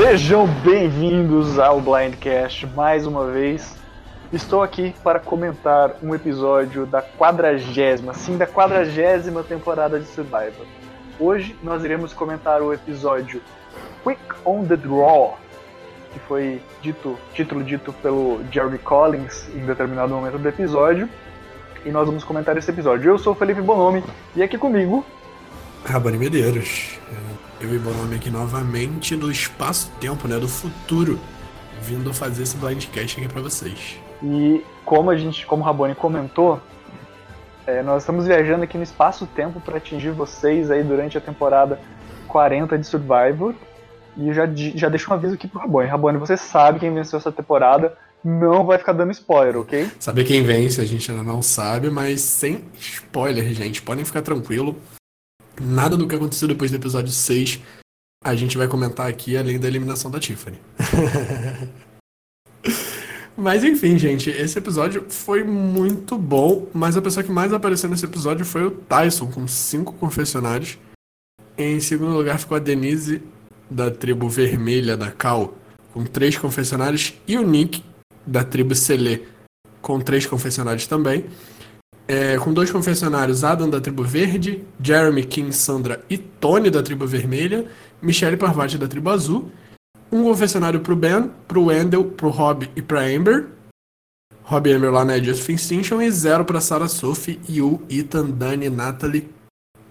Sejam bem-vindos ao Blindcast mais uma vez. Estou aqui para comentar um episódio da quadragésima, sim, da quadragésima temporada de Survivor. Hoje nós iremos comentar o episódio Quick on the Draw, que foi dito, título dito pelo Jeremy Collins em determinado momento do episódio. E nós vamos comentar esse episódio. Eu sou o Felipe Bonomi e aqui comigo. Rabani Medeiros. Eu e Bonomi aqui novamente do espaço-tempo, né? Do futuro. Vindo fazer esse blindcast aqui para vocês. E como a gente, como o Raboni comentou, é, nós estamos viajando aqui no espaço-tempo para atingir vocês aí durante a temporada 40 de Survivor. E já, já deixo um aviso aqui pro Rabone. Rabone, você sabe quem venceu essa temporada, não vai ficar dando spoiler, ok? Saber quem vence a gente ainda não sabe, mas sem spoiler, gente. Podem ficar tranquilo. Nada do que aconteceu depois do episódio 6 a gente vai comentar aqui, além da eliminação da Tiffany. mas enfim, gente, esse episódio foi muito bom, mas a pessoa que mais apareceu nesse episódio foi o Tyson, com cinco confessionários. Em segundo lugar ficou a Denise da tribo vermelha da Cal, com três confessionários, e o Nick, da tribo Selê, com três confessionários também. É, com dois confessionários, Adam da tribo verde, Jeremy, King, Sandra e Tony da tribo vermelha, Michelle Parvati da tribo azul, um confessionário pro Ben, pro Wendell, pro Rob e pra Amber, Rob e Amber lá na Just Extinction, e zero pra Sarah Sophie, Yu, Ethan, Dani, Natalie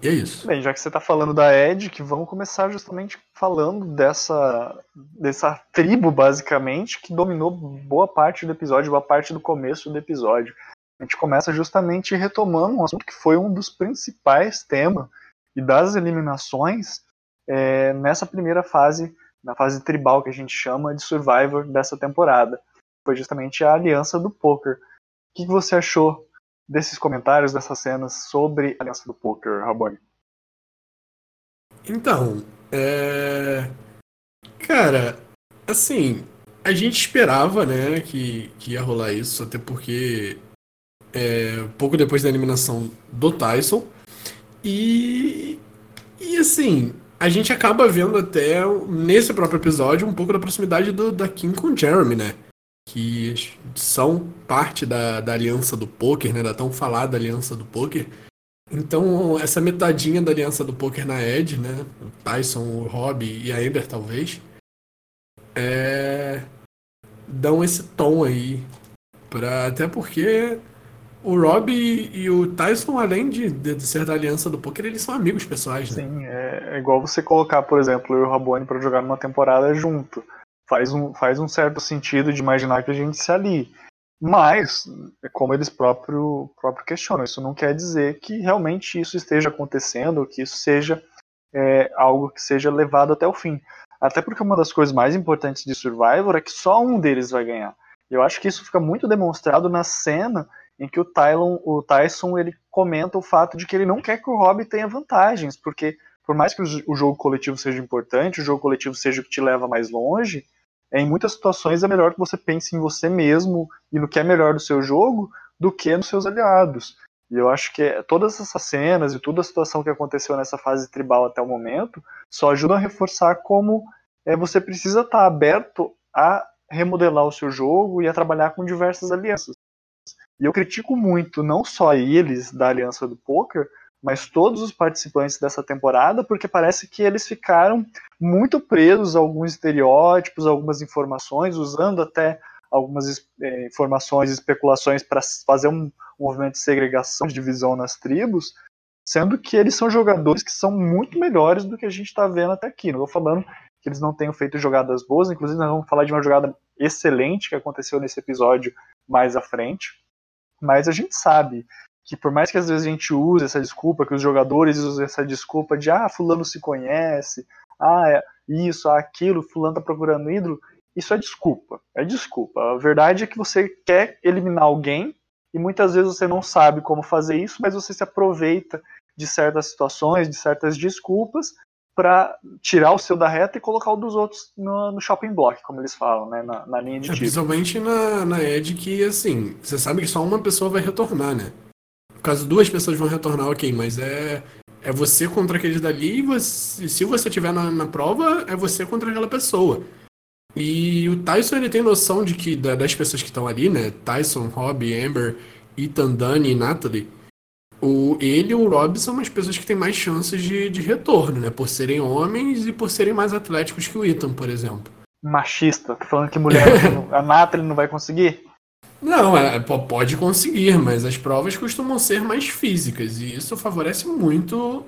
e é isso. Bem, já que você está falando da Ed, que vamos começar justamente falando dessa, dessa tribo, basicamente, que dominou boa parte do episódio, boa parte do começo do episódio. A gente começa justamente retomando um assunto que foi um dos principais temas e das eliminações é, nessa primeira fase, na fase tribal que a gente chama de Survivor dessa temporada. Foi justamente a aliança do poker. O que você achou desses comentários, dessas cenas sobre a aliança do poker, Raboni? Então, é... Cara, assim, a gente esperava, né, que, que ia rolar isso, até porque é, pouco depois da eliminação do Tyson. E, e assim, a gente acaba vendo até nesse próprio episódio um pouco da proximidade do, da Kim com o Jeremy, né? que são parte da, da aliança do poker, né, da tão falada aliança do poker. Então, essa metadinha da aliança do poker na Ed, né, o Tyson, o Rob e a Ember, talvez, é... dão esse tom aí. Pra... Até porque o Rob e o Tyson, além de, de ser da aliança do poker, eles são amigos pessoais, né? Sim, é, é igual você colocar, por exemplo, eu e o Rabone para jogar numa temporada junto faz um, faz um certo sentido de imaginar que a gente se alie. Mas, é como eles próprio, próprio questionam, isso não quer dizer que realmente isso esteja acontecendo, que isso seja é, algo que seja levado até o fim. Até porque uma das coisas mais importantes de Survivor é que só um deles vai ganhar. Eu acho que isso fica muito demonstrado na cena em que o, Tylon, o Tyson ele comenta o fato de que ele não quer que o Rob tenha vantagens, porque por mais que o jogo coletivo seja importante, o jogo coletivo seja o que te leva mais longe, em muitas situações é melhor que você pense em você mesmo e no que é melhor do seu jogo do que nos seus aliados. E eu acho que todas essas cenas e toda a situação que aconteceu nessa fase tribal até o momento só ajudam a reforçar como é, você precisa estar aberto a remodelar o seu jogo e a trabalhar com diversas alianças. E eu critico muito não só eles da aliança do poker, mas todos os participantes dessa temporada, porque parece que eles ficaram muito presos a alguns estereótipos, algumas informações, usando até algumas é, informações e especulações para fazer um, um movimento de segregação, de divisão nas tribos, sendo que eles são jogadores que são muito melhores do que a gente está vendo até aqui. Não estou falando que eles não tenham feito jogadas boas, inclusive nós vamos falar de uma jogada excelente que aconteceu nesse episódio mais à frente, mas a gente sabe que por mais que às vezes a gente use essa desculpa, que os jogadores usem essa desculpa de ah, fulano se conhece, ah, é isso, ah, aquilo, fulano tá procurando ídolo, isso é desculpa, é desculpa. A verdade é que você quer eliminar alguém e muitas vezes você não sabe como fazer isso, mas você se aproveita de certas situações, de certas desculpas para tirar o seu da reta e colocar o dos outros no, no shopping block, como eles falam, né, na, na linha de é, tiro. Principalmente na, na Edge que, assim, você sabe que só uma pessoa vai retornar, né? No caso, duas pessoas vão retornar, ok, mas é. É você contra aqueles dali e você, se você estiver na, na prova, é você contra aquela pessoa. E o Tyson ele tem noção de que das pessoas que estão ali, né? Tyson, Rob, Amber, Ethan, Dani e Natalie. O, ele e o Rob são as pessoas que têm mais chances de, de retorno, né? Por serem homens e por serem mais atléticos que o Ethan, por exemplo. Machista, falando que mulher, a Natalie não vai conseguir? Não, é, pode conseguir, mas as provas costumam ser mais físicas e isso favorece muito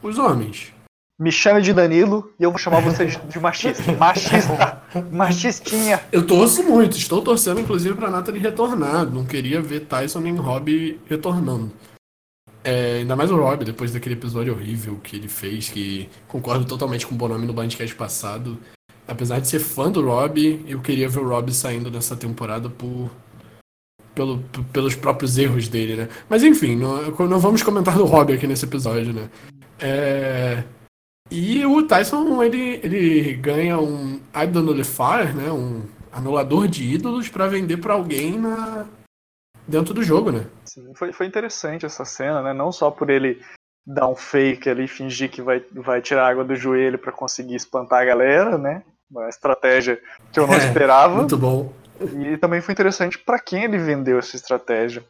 os homens. Me chame de Danilo e eu vou chamar você de machista. Machista! Machistinha! Eu torço muito, estou torcendo inclusive para Nathalie retornar. Não queria ver Tyson nem Rob retornando. É, ainda mais o Rob, depois daquele episódio horrível que ele fez, que concordo totalmente com o Bonami no Bandcast passado. Apesar de ser fã do Rob, eu queria ver o Rob saindo dessa temporada por pelo, pelos próprios erros dele, né? Mas enfim, não, não vamos comentar do Robbie aqui nesse episódio, né? É... E o Tyson, ele, ele ganha um Idol Nullifier, né? Um anulador de ídolos para vender para alguém na... dentro do jogo, né? Sim, foi, foi interessante essa cena, né? Não só por ele dar um fake ali, fingir que vai, vai tirar água do joelho para conseguir espantar a galera, né? Uma estratégia que eu não é, esperava. Muito bom. E também foi interessante para quem ele vendeu essa estratégia.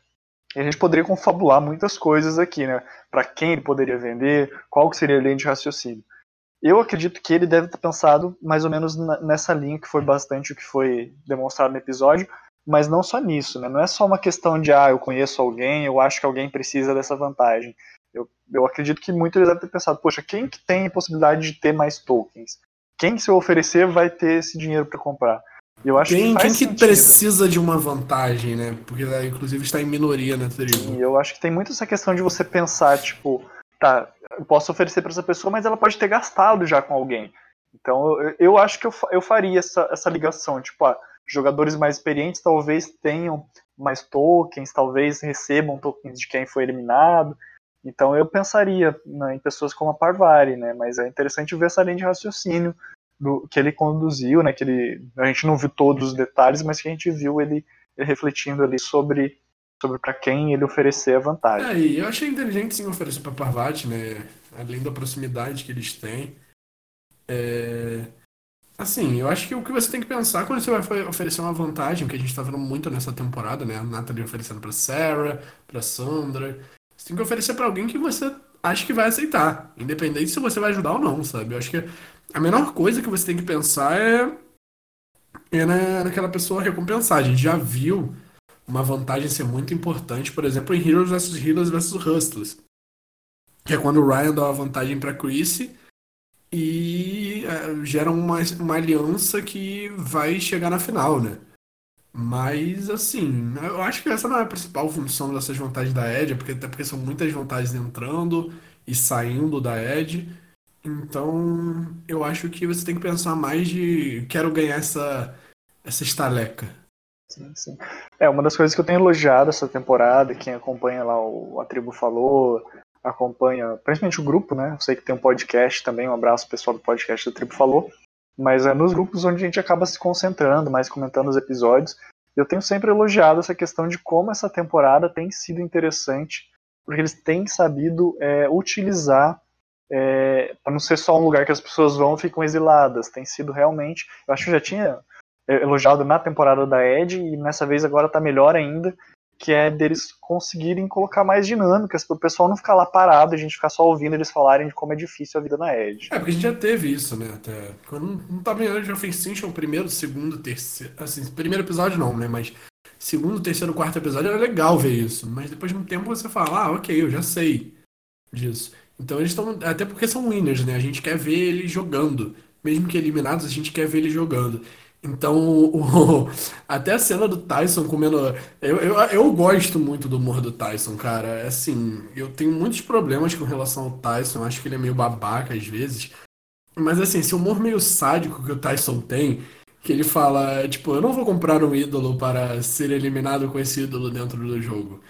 E a gente poderia confabular muitas coisas aqui, né? Para quem ele poderia vender, qual que seria a linha de raciocínio. Eu acredito que ele deve ter pensado mais ou menos nessa linha que foi bastante o que foi demonstrado no episódio, mas não só nisso, né? Não é só uma questão de ah, eu conheço alguém, eu acho que alguém precisa dessa vantagem. Eu, eu acredito que muito eles devem ter pensado, poxa, quem que tem possibilidade de ter mais tokens? Quem se eu oferecer vai ter esse dinheiro para comprar? Eu acho quem, que quem que precisa de uma vantagem, né? Porque né, inclusive está em minoria na tribo. E eu acho que tem muito essa questão de você pensar, tipo, tá, eu posso oferecer para essa pessoa, mas ela pode ter gastado já com alguém. Então eu, eu acho que eu, eu faria essa, essa ligação, tipo, ah, jogadores mais experientes talvez tenham mais tokens, talvez recebam tokens de quem foi eliminado. Então eu pensaria né, em pessoas como a Parvari, né? Mas é interessante ver essa linha de raciocínio do, que ele conduziu, né? Que ele, a gente não viu todos os detalhes, mas que a gente viu ele, ele refletindo ali sobre sobre para quem ele oferecer a vantagem. É, eu achei inteligente sim oferecer para Parvati, né? Além da proximidade que eles têm. É... Assim, eu acho que o que você tem que pensar quando você vai oferecer uma vantagem, que a gente tá vendo muito nessa temporada, né? A Natalie oferecendo para Sarah, para Sandra. Você tem que oferecer para alguém que você acha que vai aceitar, independente se você vai ajudar ou não, sabe? Eu acho que a menor coisa que você tem que pensar é, é na, naquela pessoa recompensar. A gente já viu uma vantagem ser muito importante, por exemplo, em Heroes vs Heroes vs Hustlers. Que é quando o Ryan dá uma vantagem para Chrissy e é, gera uma, uma aliança que vai chegar na final, né? Mas, assim, eu acho que essa não é a principal função dessas vantagens da Edge, porque, até porque são muitas vantagens entrando e saindo da Edge. Então, eu acho que você tem que pensar mais de quero ganhar essa, essa estaleca. Sim, sim. É, uma das coisas que eu tenho elogiado essa temporada, quem acompanha lá o A Tribo Falou, acompanha principalmente o grupo, né? Eu sei que tem um podcast também, um abraço pessoal do podcast da Tribo Falou, mas é nos grupos onde a gente acaba se concentrando, mais comentando os episódios. Eu tenho sempre elogiado essa questão de como essa temporada tem sido interessante, porque eles têm sabido é, utilizar é, para não ser só um lugar que as pessoas vão e ficam exiladas. Tem sido realmente. Eu acho que já tinha elogiado na temporada da Ed e nessa vez agora está melhor ainda, que é deles conseguirem colocar mais dinâmicas para o pessoal não ficar lá parado, a gente ficar só ouvindo eles falarem de como é difícil a vida na Ed. É, porque a gente já teve isso, né? Até quando não tava em Age of Extinction, primeiro, segundo, terceiro. Assim, primeiro episódio não, né? Mas segundo, terceiro, quarto episódio era legal ver isso. Mas depois de um tempo você fala, ah, ok, eu já sei disso. Então eles estão. Até porque são winners, né? A gente quer ver ele jogando. Mesmo que eliminados, a gente quer ver ele jogando. Então, o, até a cena do Tyson comendo. Eu, eu, eu gosto muito do humor do Tyson, cara. Assim, eu tenho muitos problemas com relação ao Tyson. Acho que ele é meio babaca às vezes. Mas assim, esse humor meio sádico que o Tyson tem, que ele fala, tipo, eu não vou comprar um ídolo para ser eliminado com esse ídolo dentro do jogo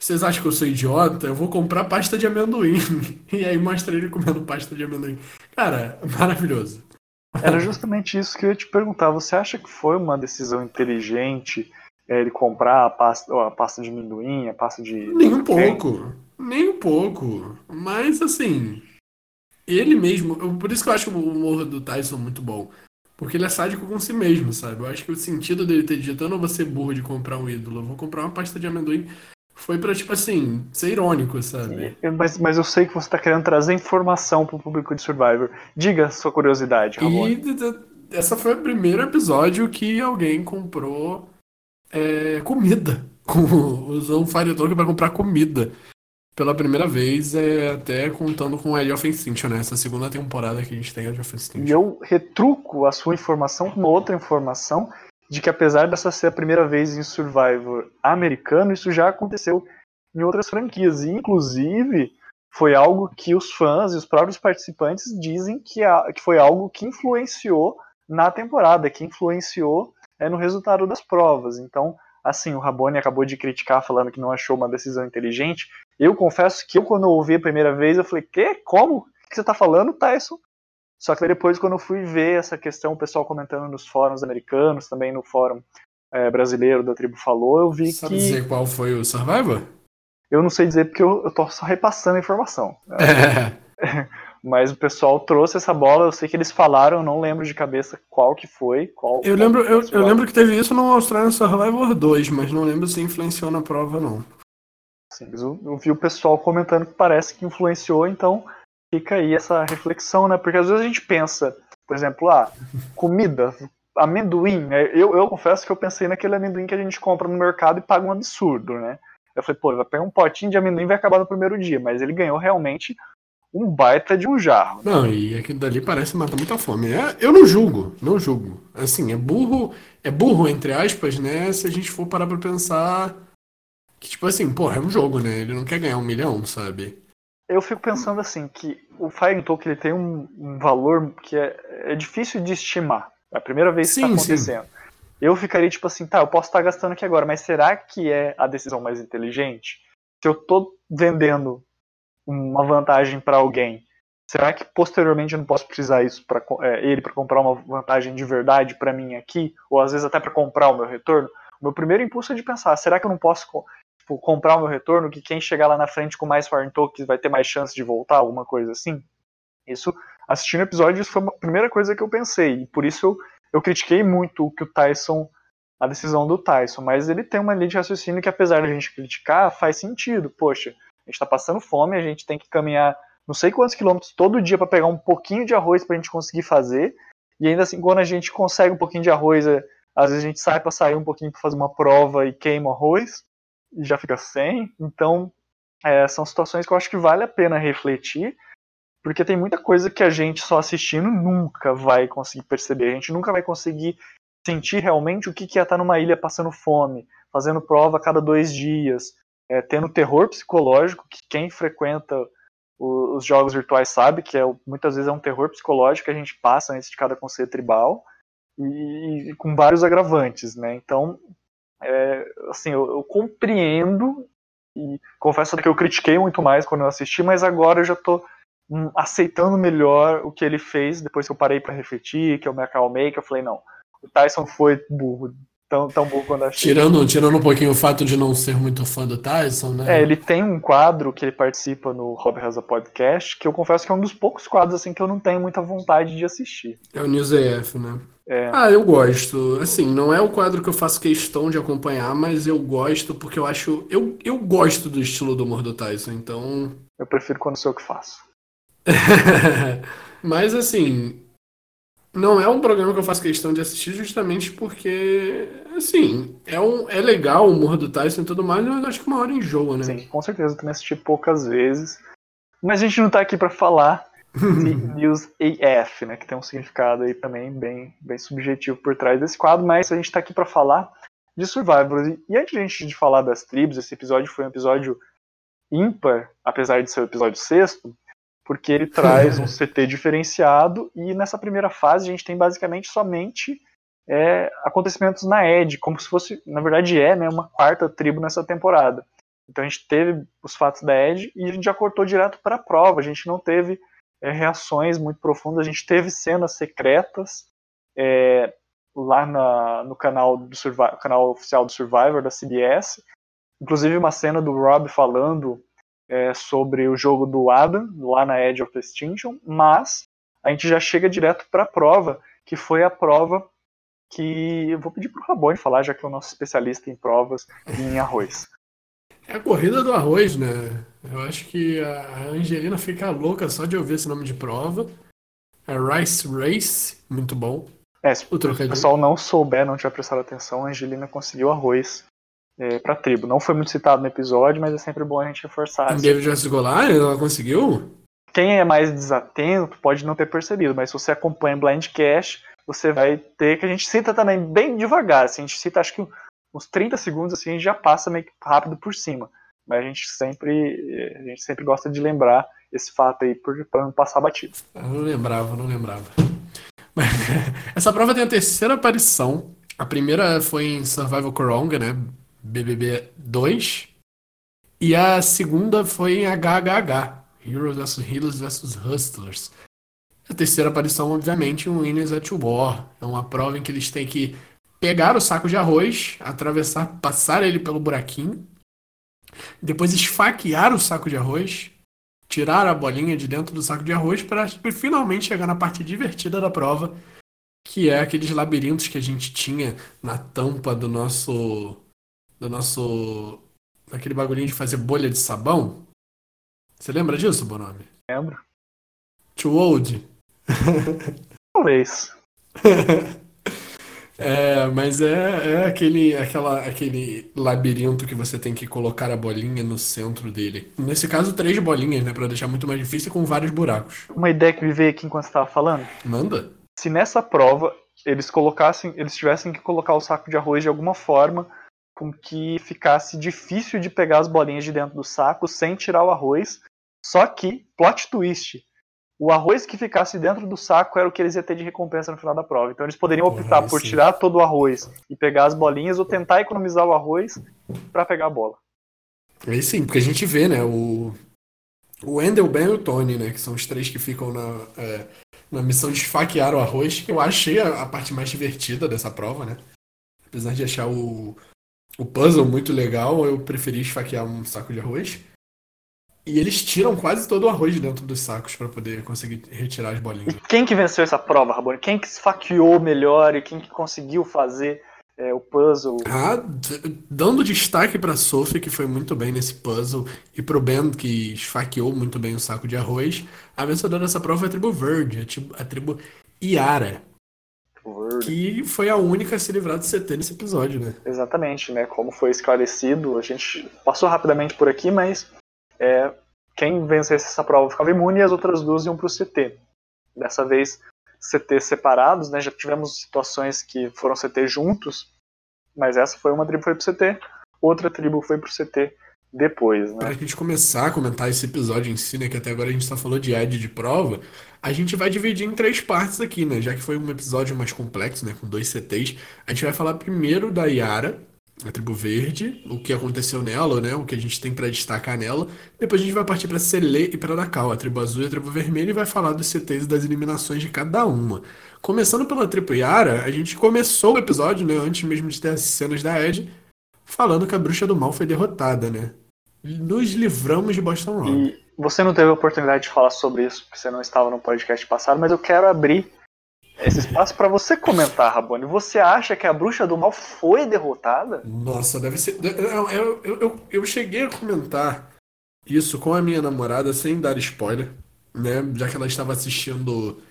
vocês acham que eu sou idiota? Eu vou comprar pasta de amendoim. E aí mostra ele comendo pasta de amendoim. Cara, maravilhoso. Era justamente isso que eu ia te perguntar. Você acha que foi uma decisão inteligente é, ele comprar a pasta, a pasta de amendoim, a pasta de. Nem um pouco. Nem um pouco. Mas assim, ele mesmo. Por isso que eu acho o humor do Tyson muito bom. Porque ele é sádico com si mesmo, sabe? Eu acho que o sentido dele ter dito, eu não vou ser burro de comprar um ídolo, eu vou comprar uma pasta de amendoim, foi pra, tipo assim, ser irônico, sabe? Mas, mas eu sei que você tá querendo trazer informação pro público de Survivor. Diga a sua curiosidade, Ramon. E essa foi o primeiro episódio que alguém comprou é, comida. Com, usou um Fire Token pra comprar comida pela primeira vez, é, até contando com o Edge of Extinction, né? Essa segunda temporada que a gente tem Edge of Extinction. E eu retruco a sua informação com outra informação, de que apesar dessa ser a primeira vez em Survivor americano, isso já aconteceu em outras franquias. E, inclusive, foi algo que os fãs e os próprios participantes dizem que, a, que foi algo que influenciou na temporada, que influenciou é, no resultado das provas. Então, assim, o Rabone acabou de criticar falando que não achou uma decisão inteligente. Eu confesso que eu, quando eu ouvi a primeira vez, eu falei, que? Como? O que você tá falando, Tyson? Só que depois, quando eu fui ver essa questão, o pessoal comentando nos fóruns americanos, também no fórum é, brasileiro da tribo falou, eu vi Sabe que... dizer qual foi o Survivor? Eu não sei dizer porque eu, eu tô só repassando a informação. É. Mas o pessoal trouxe essa bola, eu sei que eles falaram, não lembro de cabeça qual que foi. Qual, eu, lembro, eu, eu lembro que teve isso no Australian Survivor 2, mas não lembro se influenciou na prova, não. Sim, mas eu, eu vi o pessoal comentando que parece que influenciou, então fica aí essa reflexão, né? Porque às vezes a gente pensa, por exemplo, ah, comida, amendoim, né? eu, eu confesso que eu pensei naquele amendoim que a gente compra no mercado e paga um absurdo, né? Eu falei, pô, vai pegar um potinho de amendoim e vai acabar no primeiro dia, mas ele ganhou realmente um baita de um jarro. Não, e aquilo dali parece matar muita fome. É, eu não julgo, não julgo. Assim, é burro, é burro, entre aspas, né? Se a gente for parar pra pensar que, tipo assim, porra, é um jogo, né? Ele não quer ganhar um milhão, sabe? Eu fico pensando assim, que o Fire Talk ele tem um, um valor que é, é, difícil de estimar. É a primeira vez que está acontecendo. Sim. Eu ficaria tipo assim, tá, eu posso estar gastando aqui agora, mas será que é a decisão mais inteligente? Se eu tô vendendo uma vantagem para alguém, será que posteriormente eu não posso precisar isso para é, ele para comprar uma vantagem de verdade para mim aqui, ou às vezes até para comprar o meu retorno? O meu primeiro impulso é de pensar, será que eu não posso tipo, comprar o meu retorno, que quem chegar lá na frente com mais foreign tokens vai ter mais chance de voltar, alguma coisa assim? Isso, assistindo o episódio, isso foi a primeira coisa que eu pensei, e por isso eu, eu critiquei muito o que o Tyson a decisão do Tyson, mas ele tem uma linha de raciocínio que apesar de a gente criticar, faz sentido. Poxa, a gente está passando fome, a gente tem que caminhar não sei quantos quilômetros todo dia para pegar um pouquinho de arroz para a gente conseguir fazer. E ainda assim, quando a gente consegue um pouquinho de arroz, é, às vezes a gente sai para sair um pouquinho para fazer uma prova e queima o arroz já fica sem. Então, é, são situações que eu acho que vale a pena refletir, porque tem muita coisa que a gente só assistindo nunca vai conseguir perceber. A gente nunca vai conseguir sentir realmente o que é estar numa ilha passando fome, fazendo prova a cada dois dias, é, tendo terror psicológico, que quem frequenta os jogos virtuais sabe que é, muitas vezes é um terror psicológico que a gente passa antes de cada conceito tribal, e, e com vários agravantes, né? Então, é, assim, eu, eu, compreendo e confesso que eu critiquei muito mais quando eu assisti, mas agora eu já estou hum, aceitando melhor o que ele fez depois que eu parei para refletir, que eu me acalmei, que eu falei, não, o Tyson foi burro, tão, tão bom quando achei. Tirando, tirando um pouquinho o fato de não ser muito fã do Tyson, né? É, ele tem um quadro que ele participa no Rob Reza Podcast, que eu confesso que é um dos poucos quadros assim que eu não tenho muita vontade de assistir. É o News AF, né? É. Ah, eu gosto. Assim, não é o quadro que eu faço questão de acompanhar, mas eu gosto porque eu acho. Eu, eu gosto do estilo do humor do Tyson, então. Eu prefiro quando sou eu que faço. mas assim, não é um programa que eu faço questão de assistir justamente porque, assim, é, um, é legal o humor do Tyson e tudo mais, mas acho que uma hora enjoa, né? Sim, com certeza. Eu também assisti poucas vezes. Mas a gente não tá aqui para falar de News AF, né? Que tem um significado aí também bem, bem subjetivo por trás desse quadro, mas a gente tá aqui para falar de Survivor. E antes de a gente de falar das tribos, esse episódio foi um episódio ímpar, apesar de ser o episódio sexto, porque ele traz um CT diferenciado e nessa primeira fase a gente tem basicamente somente é, acontecimentos na Ed, como se fosse, na verdade é, né, uma quarta tribo nessa temporada. Então a gente teve os fatos da Ed e a gente já cortou direto para a prova, a gente não teve é, reações muito profundas, a gente teve cenas secretas é, lá na, no canal, do canal oficial do Survivor da CBS, inclusive uma cena do Rob falando é, sobre o jogo do Adam, lá na Edge of Extinction, mas a gente já chega direto para a prova, que foi a prova que eu vou pedir para o Rabone falar, já que é o nosso especialista em provas e em arroz. É a corrida do arroz, né? Eu acho que a Angelina fica louca só de ouvir esse nome de prova. É Rice Race, muito bom. É, se o, o pessoal não souber, não tiver prestado atenção, a Angelina conseguiu arroz é, para a tribo. Não foi muito citado no episódio, mas é sempre bom a gente reforçar. Em David Justice Golar, ela conseguiu? Quem é mais desatento pode não ter percebido, mas se você acompanha Blind Cash, você vai ter que a gente cita também bem devagar. Assim, a gente cita acho que uns 30 segundos assim, a gente já passa meio que rápido por cima. Mas a gente sempre a gente sempre gosta de lembrar esse fato aí para não passar batido. Eu não lembrava, não lembrava. Essa prova tem a terceira aparição. A primeira foi em Survival Coronga, né? BBB 2. E a segunda foi em HHH, Heroes vs Heroes vs Hustlers. A terceira aparição, obviamente, em Winners at War. É uma prova em que eles têm que pegar o saco de arroz, atravessar, passar ele pelo buraquinho, depois esfaquear o saco de arroz, tirar a bolinha de dentro do saco de arroz para finalmente chegar na parte divertida da prova, que é aqueles labirintos que a gente tinha na tampa do nosso do nosso. aquele bagulhinho de fazer bolha de sabão. Você lembra disso, Bonome? Lembro. Too old? Talvez. é, mas é, é aquele, aquela, aquele labirinto que você tem que colocar a bolinha no centro dele. Nesse caso, três bolinhas, né? Pra deixar muito mais difícil com vários buracos. Uma ideia que me veio aqui enquanto você estava falando. Manda. Se nessa prova eles colocassem, eles tivessem que colocar o saco de arroz de alguma forma com que ficasse difícil de pegar as bolinhas de dentro do saco sem tirar o arroz. Só que, plot twist, o arroz que ficasse dentro do saco era o que eles iam ter de recompensa no final da prova. Então eles poderiam optar por tirar todo o arroz e pegar as bolinhas ou tentar economizar o arroz para pegar a bola. Aí sim, porque a gente vê, né, o, o Endel, Ben e o Tony, né, que são os três que ficam na, é, na missão de esfaquear o arroz, que eu achei a, a parte mais divertida dessa prova, né. Apesar de achar o, o puzzle muito legal, eu preferi esfaquear um saco de arroz. E eles tiram quase todo o arroz de dentro dos sacos para poder conseguir retirar as bolinhas. E quem que venceu essa prova, Rabone? Quem que esfaqueou melhor e quem que conseguiu fazer é, o puzzle? Ah, dando destaque para Sophie, que foi muito bem nesse puzzle, e pro Ben, que esfaqueou muito bem o saco de arroz, a vencedora dessa prova foi a tribo Verde, a tribo Iara. Que foi a única a se livrar do CT nesse episódio, né? Exatamente, né? Como foi esclarecido, a gente passou rapidamente por aqui, mas é, quem vencesse essa prova ficava imune e as outras duas iam para o CT. Dessa vez, CT separados, né? Já tivemos situações que foram CT juntos, mas essa foi uma tribo foi pro CT, outra tribo foi pro CT depois, né? Pra gente começar a comentar esse episódio em si, né? Que até agora a gente só falou de ad de prova, a gente vai dividir em três partes aqui, né? Já que foi um episódio mais complexo, né? Com dois CTs. A gente vai falar primeiro da Yara, a tribo verde, o que aconteceu nela, né? O que a gente tem para destacar nela. Depois a gente vai partir para Selê e para Dakal, a tribo azul e a tribo vermelha, e vai falar dos CTs e das eliminações de cada uma. Começando pela tribo Yara, a gente começou o episódio, né? Antes mesmo de ter as cenas da Ed, falando que a bruxa do mal foi derrotada, né? Nos livramos de Boston Rob. E você não teve a oportunidade de falar sobre isso, porque você não estava no podcast passado, mas eu quero abrir esse espaço para você comentar, Rabone. Você acha que a bruxa do mal foi derrotada? Nossa, deve ser. Eu, eu, eu, eu cheguei a comentar isso com a minha namorada sem dar spoiler, né? Já que ela estava assistindo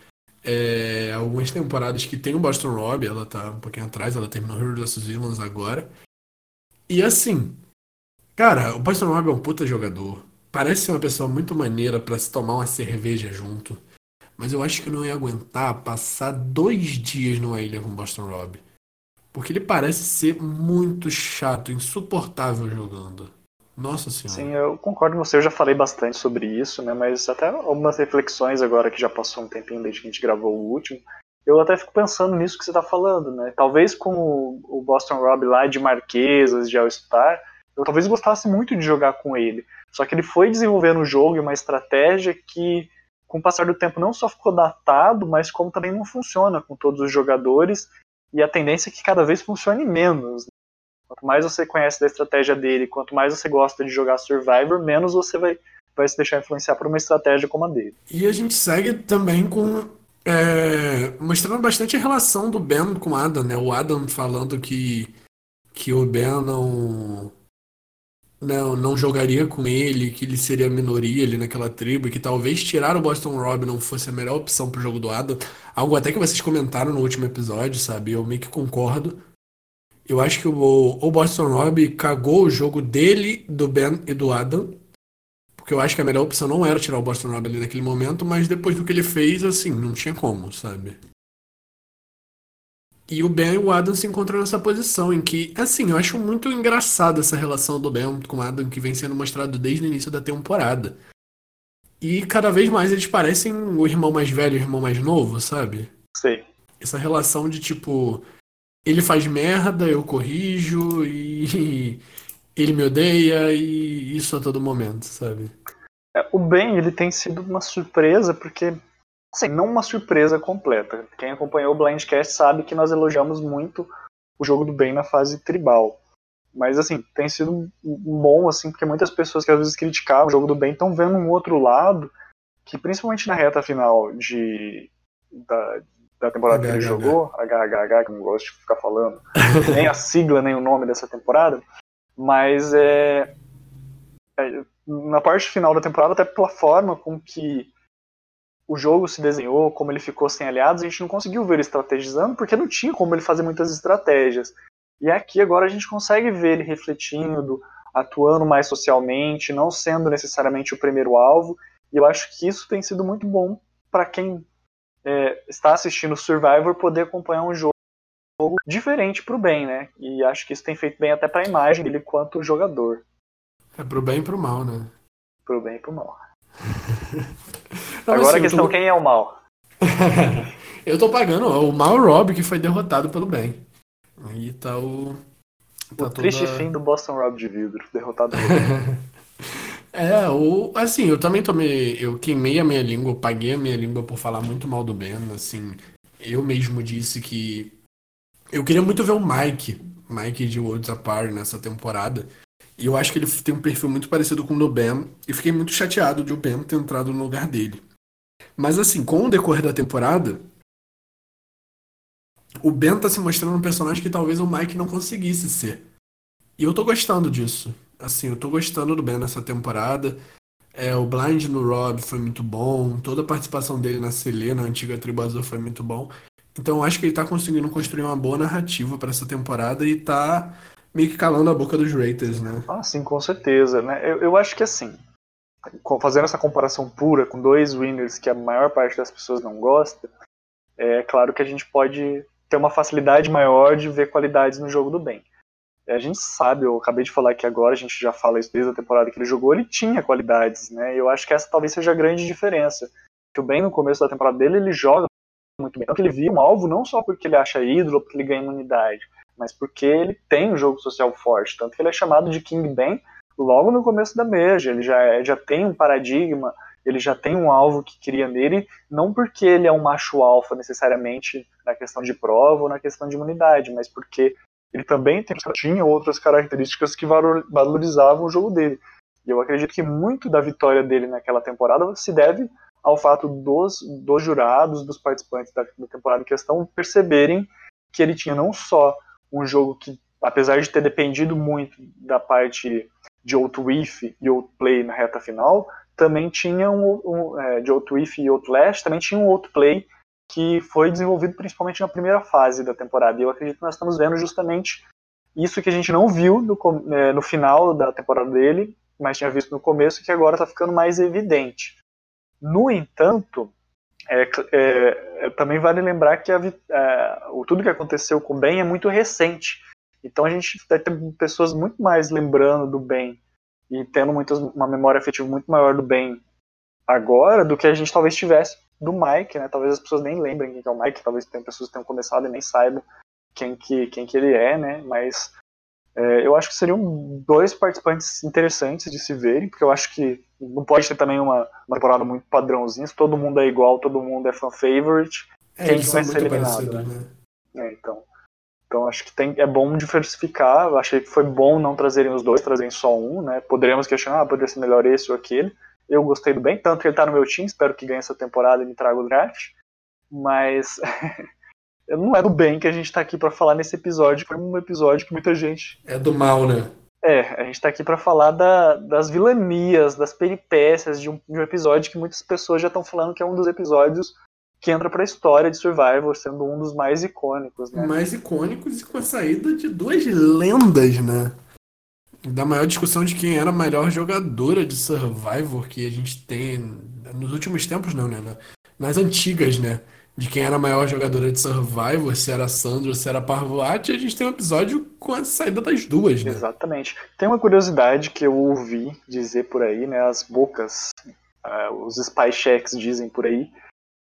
é, algumas temporadas que tem o Boston Rob, ela tá um pouquinho atrás, ela terminou Heroes vs Villains agora. E assim, cara, o Boston Rob é um puta jogador. Parece ser uma pessoa muito maneira para se tomar uma cerveja junto. Mas eu acho que eu não ia aguentar passar dois dias numa ilha com Boston Rob. Porque ele parece ser muito chato, insuportável jogando. Nossa senhora. Sim, eu concordo com você, eu já falei bastante sobre isso, né? Mas até algumas reflexões agora que já passou um tempinho desde que a gente gravou o último. Eu até fico pensando nisso que você está falando, né? Talvez com o Boston Rob lá de Marquesas, de All-Star, eu talvez gostasse muito de jogar com ele. Só que ele foi desenvolvendo o jogo e uma estratégia que, com o passar do tempo, não só ficou datado, mas como também não funciona com todos os jogadores. E a tendência é que cada vez funcione menos. Quanto mais você conhece da estratégia dele, quanto mais você gosta de jogar Survivor, menos você vai, vai se deixar influenciar por uma estratégia como a dele. E a gente segue também com. É, mostrando bastante a relação do Ben com o Adam, né? O Adam falando que, que o Ben não não, não jogaria com ele, que ele seria minoria ali naquela tribo, que talvez tirar o Boston Rob não fosse a melhor opção pro jogo do Adam. Algo até que vocês comentaram no último episódio, sabe? Eu meio que concordo. Eu acho que o, o Boston Rob cagou o jogo dele, do Ben e do Adam. Porque eu acho que a melhor opção não era tirar o Boston Rob ali naquele momento, mas depois do que ele fez, assim, não tinha como, sabe? E o Ben e o Adam se encontram nessa posição em que, assim, eu acho muito engraçado essa relação do Ben com o Adam que vem sendo mostrado desde o início da temporada. E cada vez mais eles parecem o irmão mais velho e o irmão mais novo, sabe? Sei. Essa relação de tipo, ele faz merda, eu corrijo e ele me odeia e isso a todo momento, sabe? É, o Ben, ele tem sido uma surpresa porque Assim, não uma surpresa completa. Quem acompanhou o Blindcast sabe que nós elogiamos muito o jogo do bem na fase tribal. Mas, assim, tem sido bom, assim, porque muitas pessoas que às vezes criticavam o jogo do bem estão vendo um outro lado que, principalmente na reta final de, da, da temporada que ele jogou, HHH, que eu não gosto de ficar falando, nem a sigla, nem o nome dessa temporada, mas é, é na parte final da temporada, até pela forma com que o jogo se desenhou, como ele ficou sem aliados, a gente não conseguiu ver ele estrategizando, porque não tinha como ele fazer muitas estratégias. E aqui agora a gente consegue ver ele refletindo, atuando mais socialmente, não sendo necessariamente o primeiro alvo. E eu acho que isso tem sido muito bom para quem é, está assistindo Survivor poder acompanhar um jogo diferente para o bem, né? E acho que isso tem feito bem até para a imagem dele quanto jogador. É pro bem e pro mal, né? Pro bem e pro mal. Não, Agora assim, a questão, tô... quem é o mal? eu tô pagando o mal Rob, que foi derrotado pelo bem. Aí tá o... Tá o triste fim do Boston Rob de vidro, derrotado pelo bem. É, o, assim, eu também tomei. Eu queimei a minha língua, paguei a minha língua por falar muito mal do Ben. Assim, eu mesmo disse que. Eu queria muito ver o Mike, Mike de Worlds Apart nessa temporada. E eu acho que ele tem um perfil muito parecido com o do Ben. E fiquei muito chateado de o Ben ter entrado no lugar dele. Mas assim, com o decorrer da temporada, o Ben tá se mostrando um personagem que talvez o Mike não conseguisse ser. E eu tô gostando disso. Assim, eu tô gostando do Ben nessa temporada. É, o Blind no Rob foi muito bom. Toda a participação dele na Selena, antiga tribo azul, foi muito bom. Então acho que ele tá conseguindo construir uma boa narrativa para essa temporada e tá meio que calando a boca dos Raiders, né? Ah, sim, com certeza, né? Eu, eu acho que assim, fazendo essa comparação pura com dois winners que a maior parte das pessoas não gosta, é claro que a gente pode ter uma facilidade maior de ver qualidades no jogo do bem. É, a gente sabe, eu acabei de falar aqui agora, a gente já fala isso desde a temporada que ele jogou, ele tinha qualidades, né? Eu acho que essa talvez seja a grande diferença. Que o bem no começo da temporada dele, ele joga muito bem. Então ele via um alvo não só porque ele acha ídolo, porque ele ganha imunidade, mas porque ele tem um jogo social forte. Tanto que ele é chamado de King Ben logo no começo da Meja. Ele já, já tem um paradigma, ele já tem um alvo que cria nele, não porque ele é um macho alfa necessariamente na questão de prova ou na questão de imunidade, mas porque ele também tem, tinha outras características que valorizavam o jogo dele. E eu acredito que muito da vitória dele naquela temporada se deve ao fato dos, dos jurados, dos participantes da, da temporada em questão perceberem que ele tinha não só um jogo que, apesar de ter dependido muito da parte de Outwith e Outplay na reta final, também tinha um, um é, de Outwith e Outlast, também tinha um Outplay que foi desenvolvido principalmente na primeira fase da temporada. E eu acredito que nós estamos vendo justamente isso que a gente não viu no, é, no final da temporada dele, mas tinha visto no começo, que agora está ficando mais evidente. No entanto, é, é, é, também vale lembrar que a, é, o, tudo que aconteceu com o Ben é muito recente. Então a gente vai ter pessoas muito mais lembrando do Ben e tendo muitas, uma memória afetiva muito maior do Ben agora do que a gente talvez tivesse do Mike, né? Talvez as pessoas nem lembrem quem é o Mike, talvez tenham pessoas que tenham começado e nem saibam quem que, quem que ele é, né? Mas é, eu acho que seriam dois participantes interessantes de se verem, porque eu acho que não pode ter também uma, uma temporada muito padrãozinha, se todo mundo é igual, todo mundo é fan favorite, é, quem que vai ser eliminado, né? né? É, então. Então acho que tem, é bom diversificar. Eu achei que foi bom não trazerem os dois, trazerem só um, né? Poderíamos questionar, ah, poderia ser melhor esse ou aquele. Eu gostei do bem, tanto que ele tá no meu time, espero que ganhe essa temporada e me traga o draft. Mas não é do bem que a gente tá aqui para falar nesse episódio. Foi um episódio que muita gente. É do mal, né? É, a gente tá aqui para falar da, das vilanias, das peripécias de um, de um episódio que muitas pessoas já estão falando que é um dos episódios que entra para a história de Survivor, sendo um dos mais icônicos, né? Mais icônicos e com a saída de duas lendas, né? Da maior discussão de quem era a melhor jogadora de Survivor que a gente tem nos últimos tempos, não, né? Nas antigas, né? De quem era a maior jogadora de Survivor, se era Sandra, se era Parvati, a gente tem um episódio com a saída das duas, né? Exatamente. Tem uma curiosidade que eu ouvi dizer por aí, né? As bocas, uh, os spy checks dizem por aí,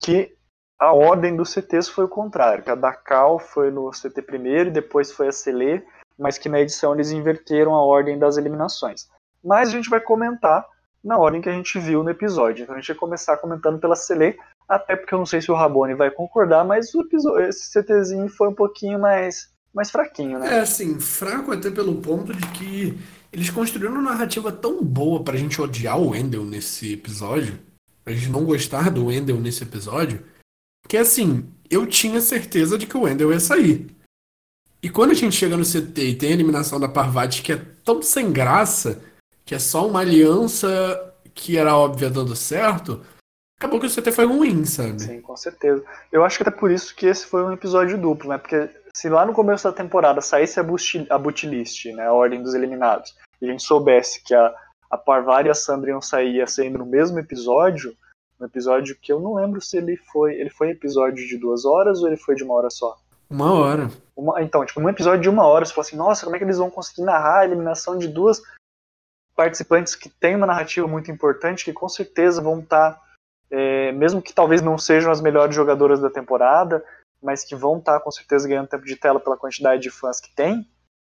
que a ordem dos CTs foi o contrário, que a da Cal foi no CT primeiro e depois foi a Cele, mas que na edição eles inverteram a ordem das eliminações. Mas a gente vai comentar na ordem que a gente viu no episódio. Então a gente vai começar comentando pela Cele, até porque eu não sei se o Rabone vai concordar, mas o episódio, esse CTzinho foi um pouquinho mais, mais fraquinho, né? É, assim, fraco até pelo ponto de que eles construíram uma narrativa tão boa pra gente odiar o Wendell nesse episódio, pra gente não gostar do Wendell nesse episódio, que assim, eu tinha certeza de que o Wendell ia sair. E quando a gente chega no CT e tem a eliminação da Parvati, que é tão sem graça, que é só uma aliança que era óbvia dando certo, acabou que o CT foi ruim, sabe? Sim, com certeza. Eu acho que até por isso que esse foi um episódio duplo, né? Porque se lá no começo da temporada saísse a, bootlist, né? A ordem dos eliminados, e a gente soubesse que a, a Parvari e a Sandra iam sair saindo no mesmo episódio, um episódio que eu não lembro se ele foi. Ele foi episódio de duas horas ou ele foi de uma hora só? Uma hora. Uma, então, tipo, num episódio de uma hora, você fala assim, nossa, como é que eles vão conseguir narrar a eliminação de duas participantes que têm uma narrativa muito importante, que com certeza vão estar, tá, é, mesmo que talvez não sejam as melhores jogadoras da temporada, mas que vão estar tá, com certeza ganhando tempo de tela pela quantidade de fãs que tem.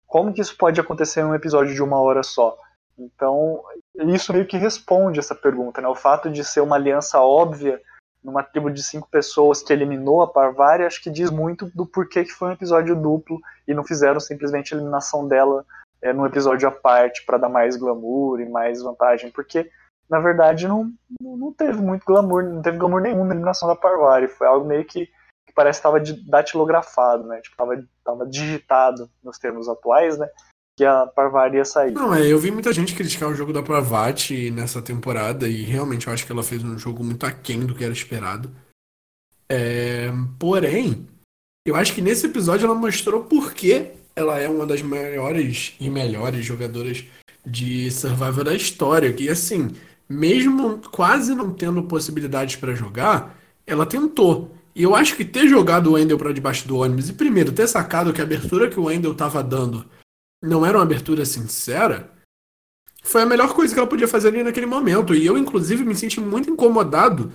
Como que isso pode acontecer em um episódio de uma hora só? Então, isso meio que responde essa pergunta, né? O fato de ser uma aliança óbvia numa tribo de cinco pessoas que eliminou a Parvari, acho que diz muito do porquê que foi um episódio duplo e não fizeram simplesmente a eliminação dela é, num episódio à parte para dar mais glamour e mais vantagem, porque na verdade não, não teve muito glamour, não teve glamour nenhum na eliminação da Parvari, foi algo meio que, que parece que estava datilografado, né? Tipo, tava, tava digitado nos termos atuais, né? que a Parvati ia sair. Não, é, eu vi muita gente criticar o jogo da Parvati nessa temporada e realmente eu acho que ela fez um jogo muito aquém do que era esperado. É, porém, eu acho que nesse episódio ela mostrou por que ela é uma das maiores e melhores jogadoras de Survivor da história. Que assim, mesmo quase não tendo possibilidades para jogar, ela tentou. E eu acho que ter jogado o Wendell para debaixo do ônibus e primeiro ter sacado que a abertura que o Wendell estava dando não era uma abertura sincera, foi a melhor coisa que ela podia fazer ali naquele momento. E eu, inclusive, me senti muito incomodado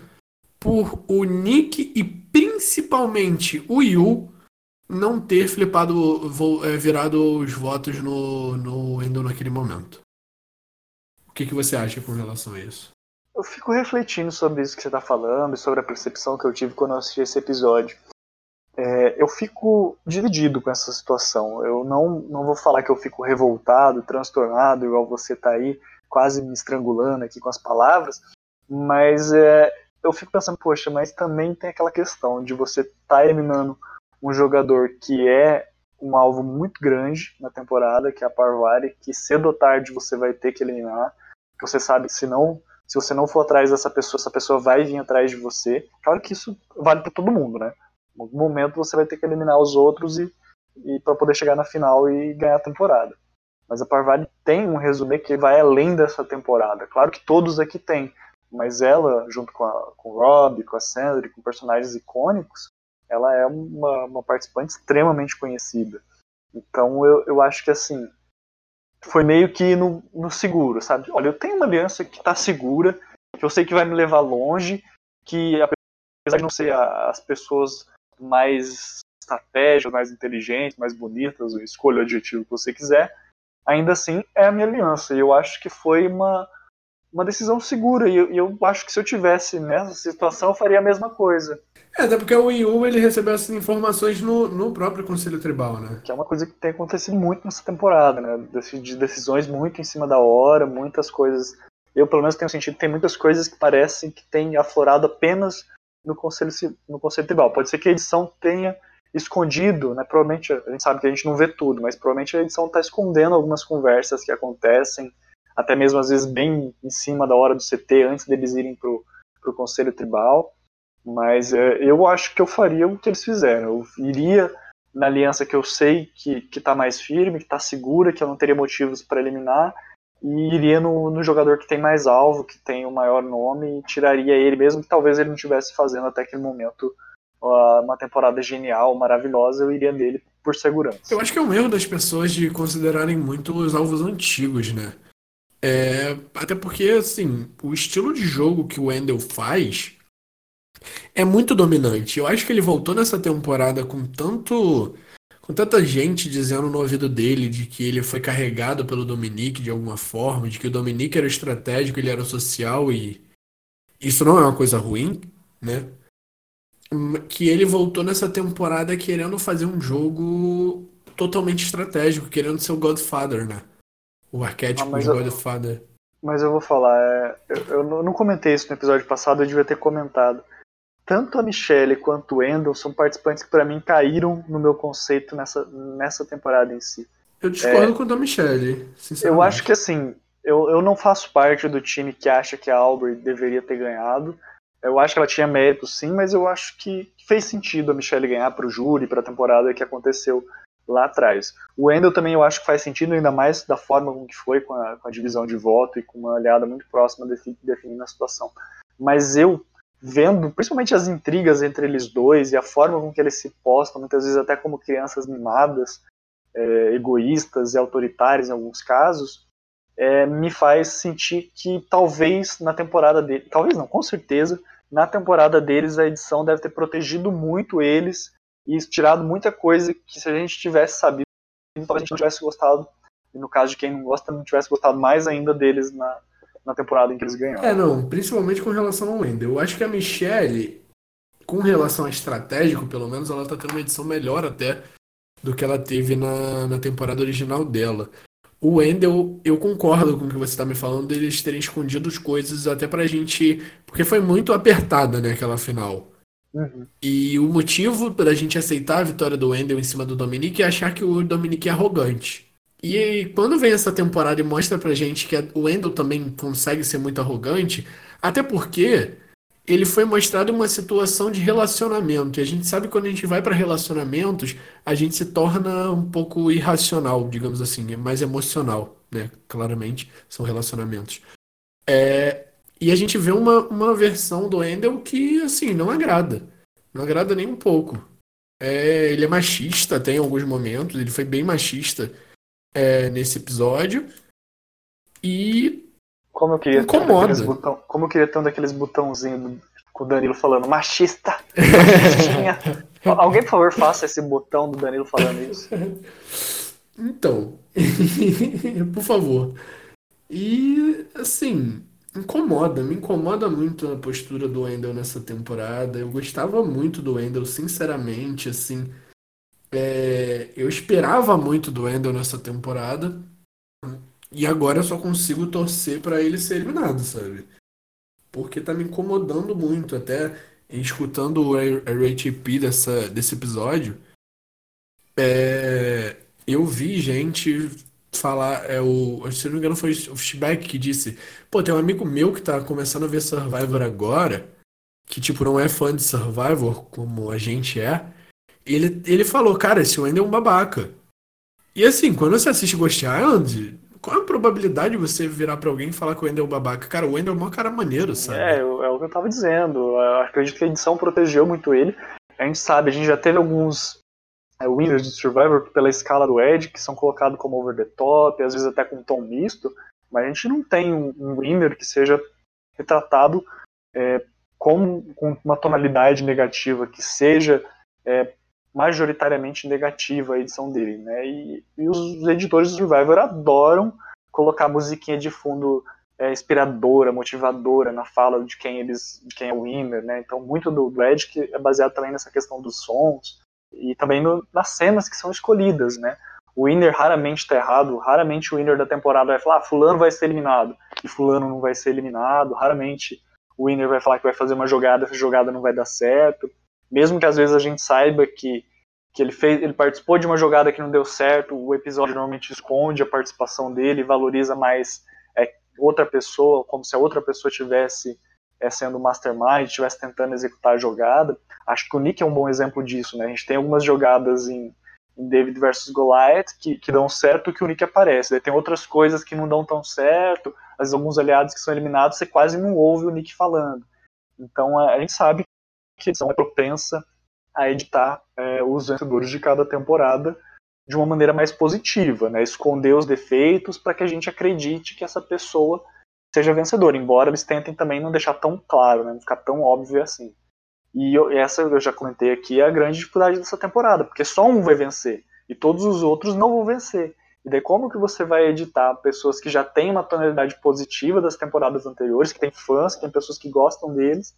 por o Nick e principalmente o Yu não ter flipado, é, virado os votos no, no Endo naquele momento. Que, que você acha com relação a isso? Eu fico refletindo sobre isso que você está falando e sobre a percepção que eu tive quando eu assisti esse episódio é, eu fico dividido com essa situação. Eu não, não vou falar que eu fico revoltado, transtornado, igual você está aí, quase me estrangulando aqui com as palavras, mas é, eu fico pensando, poxa, mas também tem aquela questão de você tá eliminando um jogador que é um alvo muito grande na temporada, que é a Parvari, que cedo ou tarde você vai ter que eliminar, que você sabe se não se você não for atrás dessa pessoa, essa pessoa vai vir atrás de você. Claro que isso vale para todo mundo, né? Em algum momento você vai ter que eliminar os outros e, e para poder chegar na final e ganhar a temporada. Mas a Parvati tem um resumê que vai além dessa temporada. Claro que todos aqui têm, mas ela, junto com, a, com o Rob, com a Sandra, com personagens icônicos, ela é uma, uma participante extremamente conhecida. Então eu, eu acho que assim, foi meio que no, no seguro, sabe? Olha, eu tenho uma aliança que está segura, que eu sei que vai me levar longe, que apesar de não ser as pessoas mais estratégicas, mais inteligentes, mais bonitas, escolha o adjetivo que você quiser, ainda assim é a minha aliança. E eu acho que foi uma, uma decisão segura. E eu, eu, acho que se eu tivesse nessa situação, eu faria a mesma coisa. É, até porque o Wii U ele recebeu essas informações no, no próprio Conselho Tribal, né? Que é uma coisa que tem acontecido muito nessa temporada, né? De decisões muito em cima da hora, muitas coisas. Eu, pelo menos, tenho sentido que tem muitas coisas que parecem que têm aflorado apenas no Conselho, no Conselho Tribal. Pode ser que a edição tenha escondido, né? Provavelmente, a gente sabe que a gente não vê tudo, mas provavelmente a edição está escondendo algumas conversas que acontecem até mesmo às vezes bem em cima da hora do CT, antes deles irem para o Conselho Tribal. Mas é, eu acho que eu faria o que eles fizeram. Eu iria na aliança que eu sei que está mais firme, que está segura, que eu não teria motivos para eliminar, e iria no, no, jogador que tem mais alvo, que tem o maior nome, e tiraria ele, mesmo que talvez ele não estivesse fazendo até aquele momento uma temporada genial, maravilhosa, eu iria nele por segurança. Eu acho que é um erro das pessoas de considerarem muito os alvos antigos, né? É, até porque, assim, o estilo de jogo que o Wendell faz é muito dominante. Eu acho que ele voltou nessa temporada com tanto. com tanta gente dizendo no ouvido dele de que ele foi carregado pelo Dominique de alguma forma, de que o Dominique era estratégico, ele era social e. Isso não é uma coisa ruim, né? Que ele voltou nessa temporada querendo fazer um jogo totalmente estratégico, querendo ser o Godfather, né? O arquétipo ah, de Godfather. Mas eu vou falar, é, eu, eu, não comentei isso no episódio passado, eu devia ter comentado. Tanto a Michelle quanto o Endel são participantes que para mim caíram no meu conceito nessa, nessa temporada em si. Eu discordo é, com a Michelle, sinceramente. Eu acho que assim, eu, eu não faço parte do time que acha que a Albert deveria ter ganhado. Eu acho que ela tinha mérito sim, mas eu acho que fez sentido a Michelle ganhar para o júri, para a temporada que aconteceu lá atrás. O Wendell também eu acho que faz sentido, ainda mais da forma como que foi com a, com a divisão de voto e com uma aliada muito próxima definindo a situação. Mas eu, vendo principalmente as intrigas entre eles dois e a forma com que eles se postam, muitas vezes até como crianças mimadas, é, egoístas e autoritárias em alguns casos, é, me faz sentir que talvez na temporada dele, talvez não, com certeza, na temporada deles a edição deve ter protegido muito eles e tirado muita coisa que se a gente tivesse sabido, talvez a gente não tivesse gostado. E no caso de quem não gosta, não tivesse gostado mais ainda deles na, na temporada em que eles ganharam. É, não, principalmente com relação ao Wendel. Eu acho que a Michelle, com relação a estratégico, pelo menos, ela tá tendo uma edição melhor até do que ela teve na, na temporada original dela. O Wendell, eu concordo com o que você está me falando deles terem escondido as coisas até pra gente. Porque foi muito apertada, né, aquela final. Uhum. E o motivo da gente aceitar a vitória do Wendell em cima do Dominique é achar que o Dominique é arrogante. E quando vem essa temporada e mostra pra gente que o Wendell também consegue ser muito arrogante, até porque ele foi mostrado uma situação de relacionamento. E a gente sabe que quando a gente vai para relacionamentos, a gente se torna um pouco irracional, digamos assim, é mais emocional, né? Claramente, são relacionamentos. É, e a gente vê uma, uma versão do Endel que, assim, não agrada. Não agrada nem um pouco. É, ele é machista, tem alguns momentos, ele foi bem machista é, nesse episódio. E. Como eu queria incomoda. ter um botão, Como eu queria ter um daqueles botãozinhos com o Danilo falando machista! Alguém, por favor, faça esse botão do Danilo falando isso. Então, por favor. E, assim, incomoda, me incomoda muito a postura do Wendell nessa temporada. Eu gostava muito do Wendell, sinceramente, assim. É, eu esperava muito do Wendell nessa temporada. E agora eu só consigo torcer para ele ser eliminado, sabe? Porque tá me incomodando muito, até escutando o RATP dessa, desse episódio. É, eu vi gente falar, é o, se não me engano foi o Fishback que disse, pô, tem um amigo meu que tá começando a ver Survivor agora, que tipo não é fã de Survivor como a gente é, ele, ele falou, cara, esse Wendell é um babaca. E assim, quando você assiste Ghost Island, qual a probabilidade de você virar para alguém e falar que o Wendell é um babaca? Cara, o Wendell é um cara maneiro, sabe? É, é o que eu tava dizendo. Eu acredito que a edição protegeu muito ele. A gente sabe, a gente já teve alguns é, winners de Survivor pela escala do Ed, que são colocados como over the top, às vezes até com tom misto, mas a gente não tem um, um winner que seja retratado é, com, com, uma tonalidade negativa, que seja é, majoritariamente negativa a edição dele. Né? E, e, os editores do Survivor adoram colocar musiquinha de fundo é, inspiradora, motivadora na fala de quem eles, de quem é o winner, né? Então muito do, do Edic é baseado também nessa questão dos sons e também no, nas cenas que são escolhidas, né? O winner raramente está errado, raramente o winner da temporada vai falar, ah, fulano vai ser eliminado e fulano não vai ser eliminado, raramente o winner vai falar que vai fazer uma jogada, essa jogada não vai dar certo, mesmo que às vezes a gente saiba que que ele fez, ele participou de uma jogada que não deu certo, o episódio normalmente esconde a participação dele, valoriza mais é, outra pessoa, como se a outra pessoa tivesse é, sendo mastermind, estivesse tentando executar a jogada. Acho que o Nick é um bom exemplo disso, né? A gente tem algumas jogadas em, em David versus Goliath que, que dão certo que o Nick aparece. Tem outras coisas que não dão tão certo, vezes alguns aliados que são eliminados, você quase não ouve o Nick falando. Então a, a gente sabe que a é propensa a editar é, os vencedores de cada temporada de uma maneira mais positiva, né? esconder os defeitos para que a gente acredite que essa pessoa seja vencedora, embora eles tentem também não deixar tão claro, né? não ficar tão óbvio assim. E eu, essa eu já comentei aqui é a grande dificuldade dessa temporada, porque só um vai vencer e todos os outros não vão vencer. E daí como que você vai editar pessoas que já têm uma tonalidade positiva das temporadas anteriores, que tem fãs, que tem pessoas que gostam deles,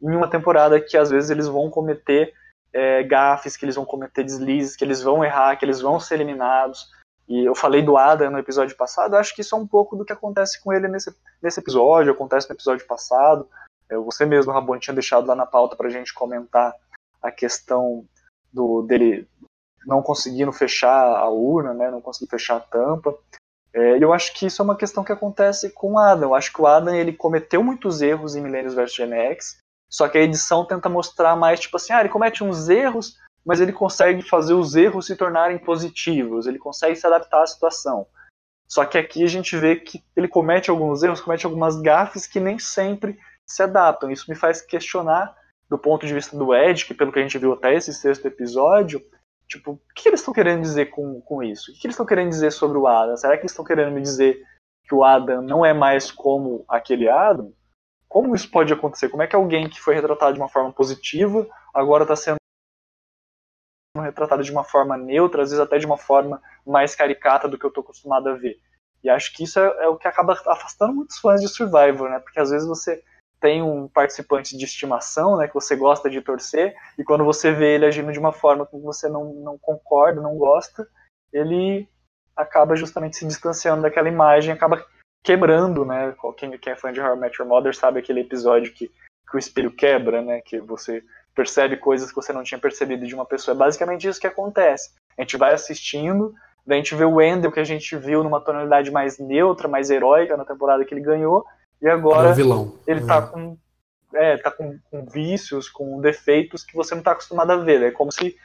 em uma temporada que às vezes eles vão cometer é, gafes, que eles vão cometer deslizes, que eles vão errar, que eles vão ser eliminados. E eu falei do Adam no episódio passado, acho que isso é um pouco do que acontece com ele nesse, nesse episódio, acontece no episódio passado. Você mesmo, Rabone, tinha deixado lá na pauta pra gente comentar a questão do dele não conseguindo fechar a urna, né, não conseguir fechar a tampa. É, eu acho que isso é uma questão que acontece com o Adam. Eu acho que o Adam ele cometeu muitos erros em Millennials vs Gen X, só que a edição tenta mostrar mais, tipo assim, ah, ele comete uns erros, mas ele consegue fazer os erros se tornarem positivos, ele consegue se adaptar à situação. Só que aqui a gente vê que ele comete alguns erros, comete algumas gafes que nem sempre se adaptam. Isso me faz questionar, do ponto de vista do Ed, que pelo que a gente viu até esse sexto episódio, tipo, o que eles estão querendo dizer com, com isso? O que eles estão querendo dizer sobre o Adam? Será que eles estão querendo me dizer que o Adam não é mais como aquele Adam? Como isso pode acontecer? Como é que alguém que foi retratado de uma forma positiva agora está sendo retratado de uma forma neutra, às vezes até de uma forma mais caricata do que eu estou acostumado a ver? E acho que isso é, é, o que acaba afastando muitos fãs de Survivor, né? Porque às vezes você tem um participante de estimação, né, que você gosta de torcer, e quando você vê ele agindo de uma forma que você não, não concorda, não gosta, ele acaba justamente se distanciando daquela imagem, acaba quebrando, né? Quem, quem é fã de I Met Your Mother sabe aquele episódio que, que o espelho quebra, né? Que você percebe coisas que você não tinha percebido de uma pessoa. É basicamente isso que acontece. A gente vai assistindo, daí a gente vê o Wendell que a gente viu numa tonalidade mais neutra, mais heróica na temporada que ele ganhou, e agora é vilão. ele tá uhum. com é, tá com, com, vícios, com defeitos que você não está acostumado a ver. É como se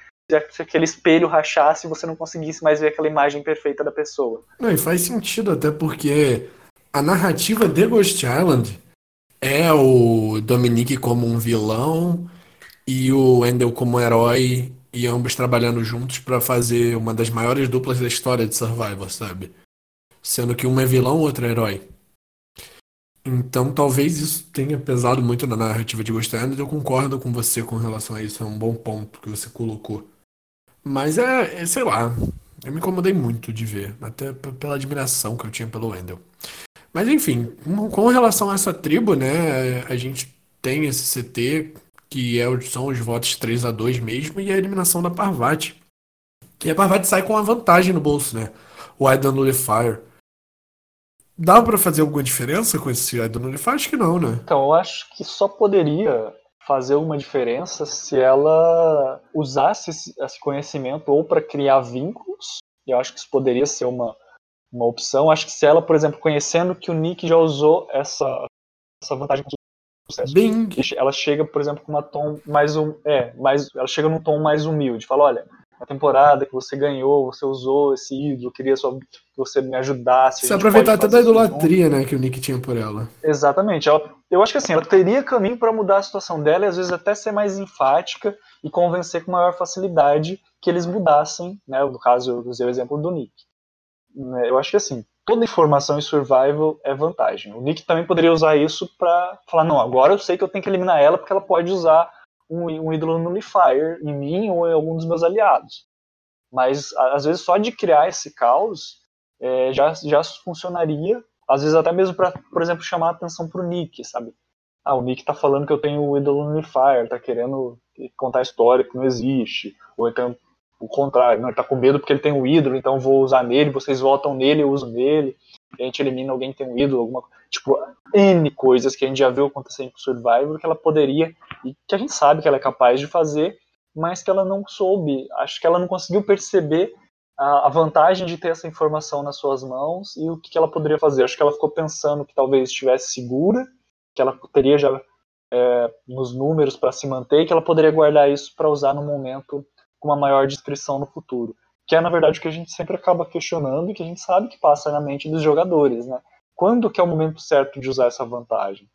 se aquele espelho rachasse e você não conseguisse mais ver aquela imagem perfeita da pessoa. Não, e faz sentido até porque a narrativa de Ghost Island é o Dominique como um vilão e o Wendell como herói e ambos trabalhando juntos para fazer uma das maiores duplas da história de Survivor, sabe? Sendo que um é vilão, o outro é herói. Então talvez isso tenha pesado muito na narrativa de Ghost Island. Eu concordo com você com relação a isso, é um bom ponto que você colocou. Mas é, é sei lá, eu me incomodei muito de ver, até pela admiração que eu tinha pelo Wendell. Mas enfim, com relação a essa tribo, né, a gente tem esse CT, que é, são os votos 3 a 2 mesmo, e a eliminação da Parvati. Que a Parvati sai com uma vantagem no bolso, né? O Aidan Nullifier. Dá para fazer alguma diferença com esse Aidan Nullifier? Acho que não, né? Então, eu acho que só poderia fazer uma diferença se ela usasse esse conhecimento ou para criar vínculos, e eu acho que isso poderia ser uma, uma opção. Acho que se ela, por exemplo, conhecendo que o Nick já usou essa, essa vantagem com sucesso, Bing. ela chega, por exemplo, com uma tom mais um, é, mais, ela chega num tom mais humilde, fala, olha, a temporada que você ganhou, você usou esse ídolo, queria só que você me ajudasse. Se aproveitar até da idolatria, né, que o Nick tinha por ela. Exatamente. Ela, eu acho que assim, ela teria caminho para mudar a situação dela e às vezes até ser mais enfática e convencer com maior facilidade que eles mudassem, né, no caso eu usei o exemplo do Nick. Né, eu acho que assim, toda informação em survival é vantagem. O Nick também poderia usar isso para falar, não, agora eu sei que eu tenho que eliminar ela porque ela pode usar um, um ídolo nullifier em mim ou em algum dos meus aliados. Mas às vezes só de criar esse caos é, já, já funcionaria Às vezes até mesmo para, por exemplo, chamar a atenção pro Nick, sabe? Ah, o Nick tá falando que eu tenho o ídolo Unifier, tá querendo contar história que não existe. Ou então o contrário, não, ele tá com medo porque ele tem um ídolo, então vou usar nele, vocês votam nele, eu uso nele. A gente elimina alguém que tem um ídolo, alguma Tipo, N coisas que a gente já viu acontecer em Survivor que ela poderia, e que a gente sabe que ela é capaz de fazer, mas que ela não soube. Acho que ela não conseguiu perceber a, vantagem de ter essa informação nas suas mãos e o que, ela poderia fazer. Acho que ela ficou pensando que talvez estivesse segura, que ela teria já é, nos números para se manter, que ela poderia guardar isso para usar no momento com uma maior descrição no futuro. Que é, na verdade, o que a gente sempre acaba questionando e que a gente sabe que passa na mente dos jogadores, né? Quando que é o momento certo de usar essa vantagem?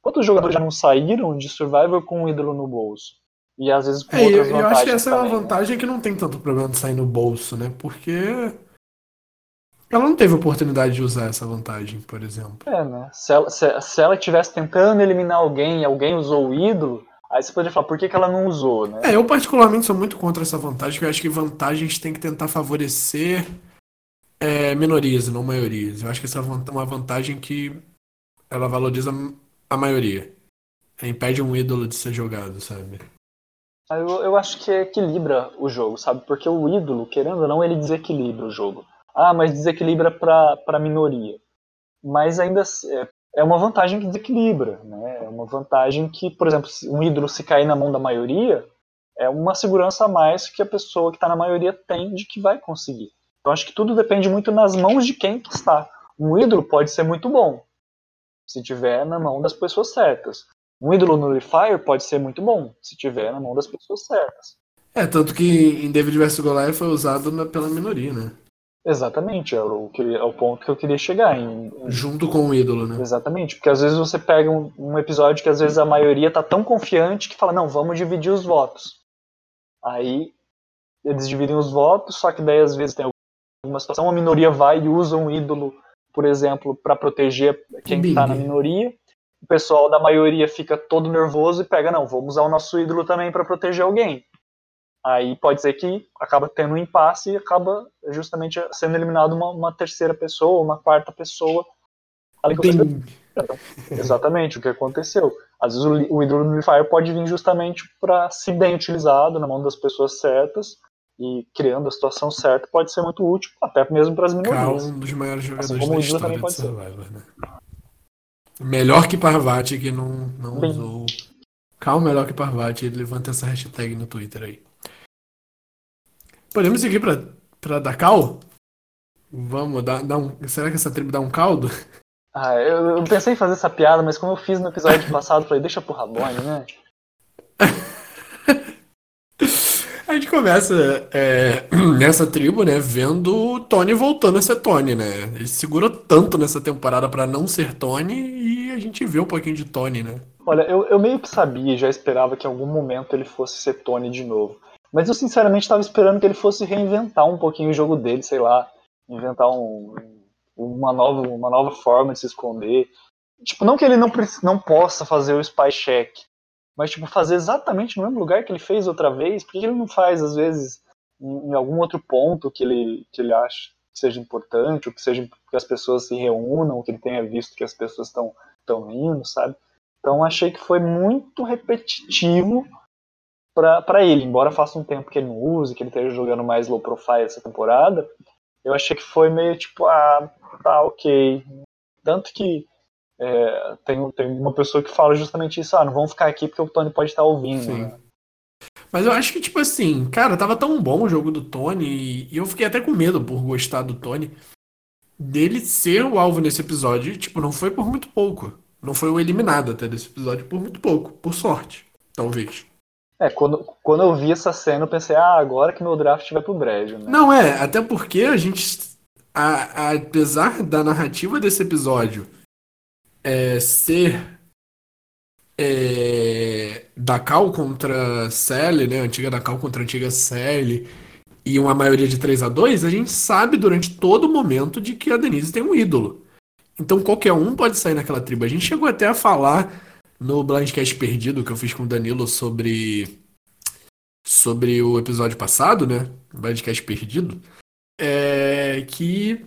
Quantos jogadores já não saíram de Survivor com um ídolo no bolso? E às vezes com é, outras eu, vantagens. Eu acho que essa também, é uma né? vantagem né? que não tem tanto problema de sair no bolso, né? Porque ela não teve oportunidade de usar essa vantagem, por exemplo. É, né? Se ela, se, se ela estivesse tentando eliminar alguém e alguém usou o ídolo, aí você poderia falar, por que, que ela não usou, né? É, eu particularmente sou muito contra essa vantagem, porque eu acho que vantagens tem que tentar favorecer é, minorias, não maiorias. Eu acho que essa é uma vantagem que ela valoriza a maioria. Impede um ídolo de ser jogado, sabe? Ah, eu, eu acho que equilibra o jogo, sabe? Porque o ídolo, querendo ou não, ele desequilibra o jogo. Ah, mas desequilibra para a minoria. Mas ainda é, uma vantagem que desequilibra, né? É uma vantagem que, por exemplo, um ídolo se cair na mão da maioria, é uma segurança a mais que a pessoa que está na maioria tem de que vai conseguir. Então acho que tudo depende muito nas mãos de quem que está. Um ídolo pode ser muito bom, se tiver na mão das pessoas certas. Um ídolo nullifier pode ser muito bom, se tiver na mão das pessoas certas. É, tanto que em David vs Goliath foi usado na, pela minoria, né? Exatamente, é o, que, é o ponto que eu queria chegar. Em, em... Junto com o ídolo, né? Exatamente, porque às vezes você pega um, um, episódio que às vezes a maioria tá tão confiante que fala, não, vamos dividir os votos. Aí eles dividem os votos, só que daí às vezes tem alguma situação, a minoria vai e usa um ídolo, por exemplo, para proteger quem está na minoria. O pessoal da maioria fica todo nervoso e pega, não, vamos usar o nosso ídolo também para proteger alguém. Aí pode ser que acaba tendo um impasse e acaba justamente sendo eliminado uma, uma terceira pessoa, uma quarta pessoa. Exatamente, o que aconteceu. Às vezes o, o ídolo Fire pode vir justamente para, se bem utilizado na mão das pessoas certas, e criando a situação certa pode ser muito útil, até mesmo para as minorias. Cal, um dos maiores jogadores assim da história de Survivor, né? Melhor que Parvati, que não, não usou. Cal melhor que Parvati, levanta essa hashtag no Twitter aí. Podemos seguir pra, pra dar cal? Vamos, dar, dar um. Será que essa tribo dá um caldo? Ah, eu, eu pensei em fazer essa piada, mas como eu fiz no episódio passado, falei, deixa pro Rabone, né? A gente começa é, nessa tribo, né, vendo o Tony voltando a ser Tony, né? Ele segurou tanto nessa temporada para não ser Tony e a gente vê um pouquinho de Tony, né? Olha, eu, eu meio que sabia, já esperava que em algum momento ele fosse ser Tony de novo. Mas eu sinceramente estava esperando que ele fosse reinventar um pouquinho o jogo dele, sei lá, inventar um, uma, nova, uma nova forma de se esconder. Tipo, não que ele não, não possa fazer o spy check, mas tipo, fazer exatamente no mesmo lugar que ele fez outra vez, por que ele não faz, às vezes, em, em algum outro ponto que ele, que ele acha que seja importante, ou que seja que as pessoas se reúnam, ou que ele tenha visto que as pessoas estão indo, sabe? Então achei que foi muito repetitivo para ele, embora faça um tempo que ele não use, que ele esteja jogando mais low profile essa temporada, eu achei que foi meio tipo, ah, tá ok. Tanto que é, tem, tem uma pessoa que fala justamente isso, ah, não vamos ficar aqui porque o Tony pode estar ouvindo. Né? Mas eu acho que, tipo assim, cara, tava tão bom o jogo do Tony, e eu fiquei até com medo por gostar do Tony, dele ser o alvo nesse episódio, e, tipo, não foi por muito pouco. Não foi o eliminado até desse episódio por muito pouco, por sorte, talvez. É, quando, quando eu vi essa cena, eu pensei, ah, agora que meu draft vai pro brejo, né? Não, é, até porque a gente, a, a, apesar da narrativa desse episódio é, ser é, da Cal contra Sally, né? Antiga da Cal contra antiga Sally, e uma maioria de 3 a 2 a gente sabe durante todo momento de que a Denise tem um ídolo. Então qualquer um pode sair naquela tribo. A gente chegou até a falar no Blindcast Perdido que eu fiz com o Danilo sobre sobre o episódio passado, né? Blindcast Perdido. É que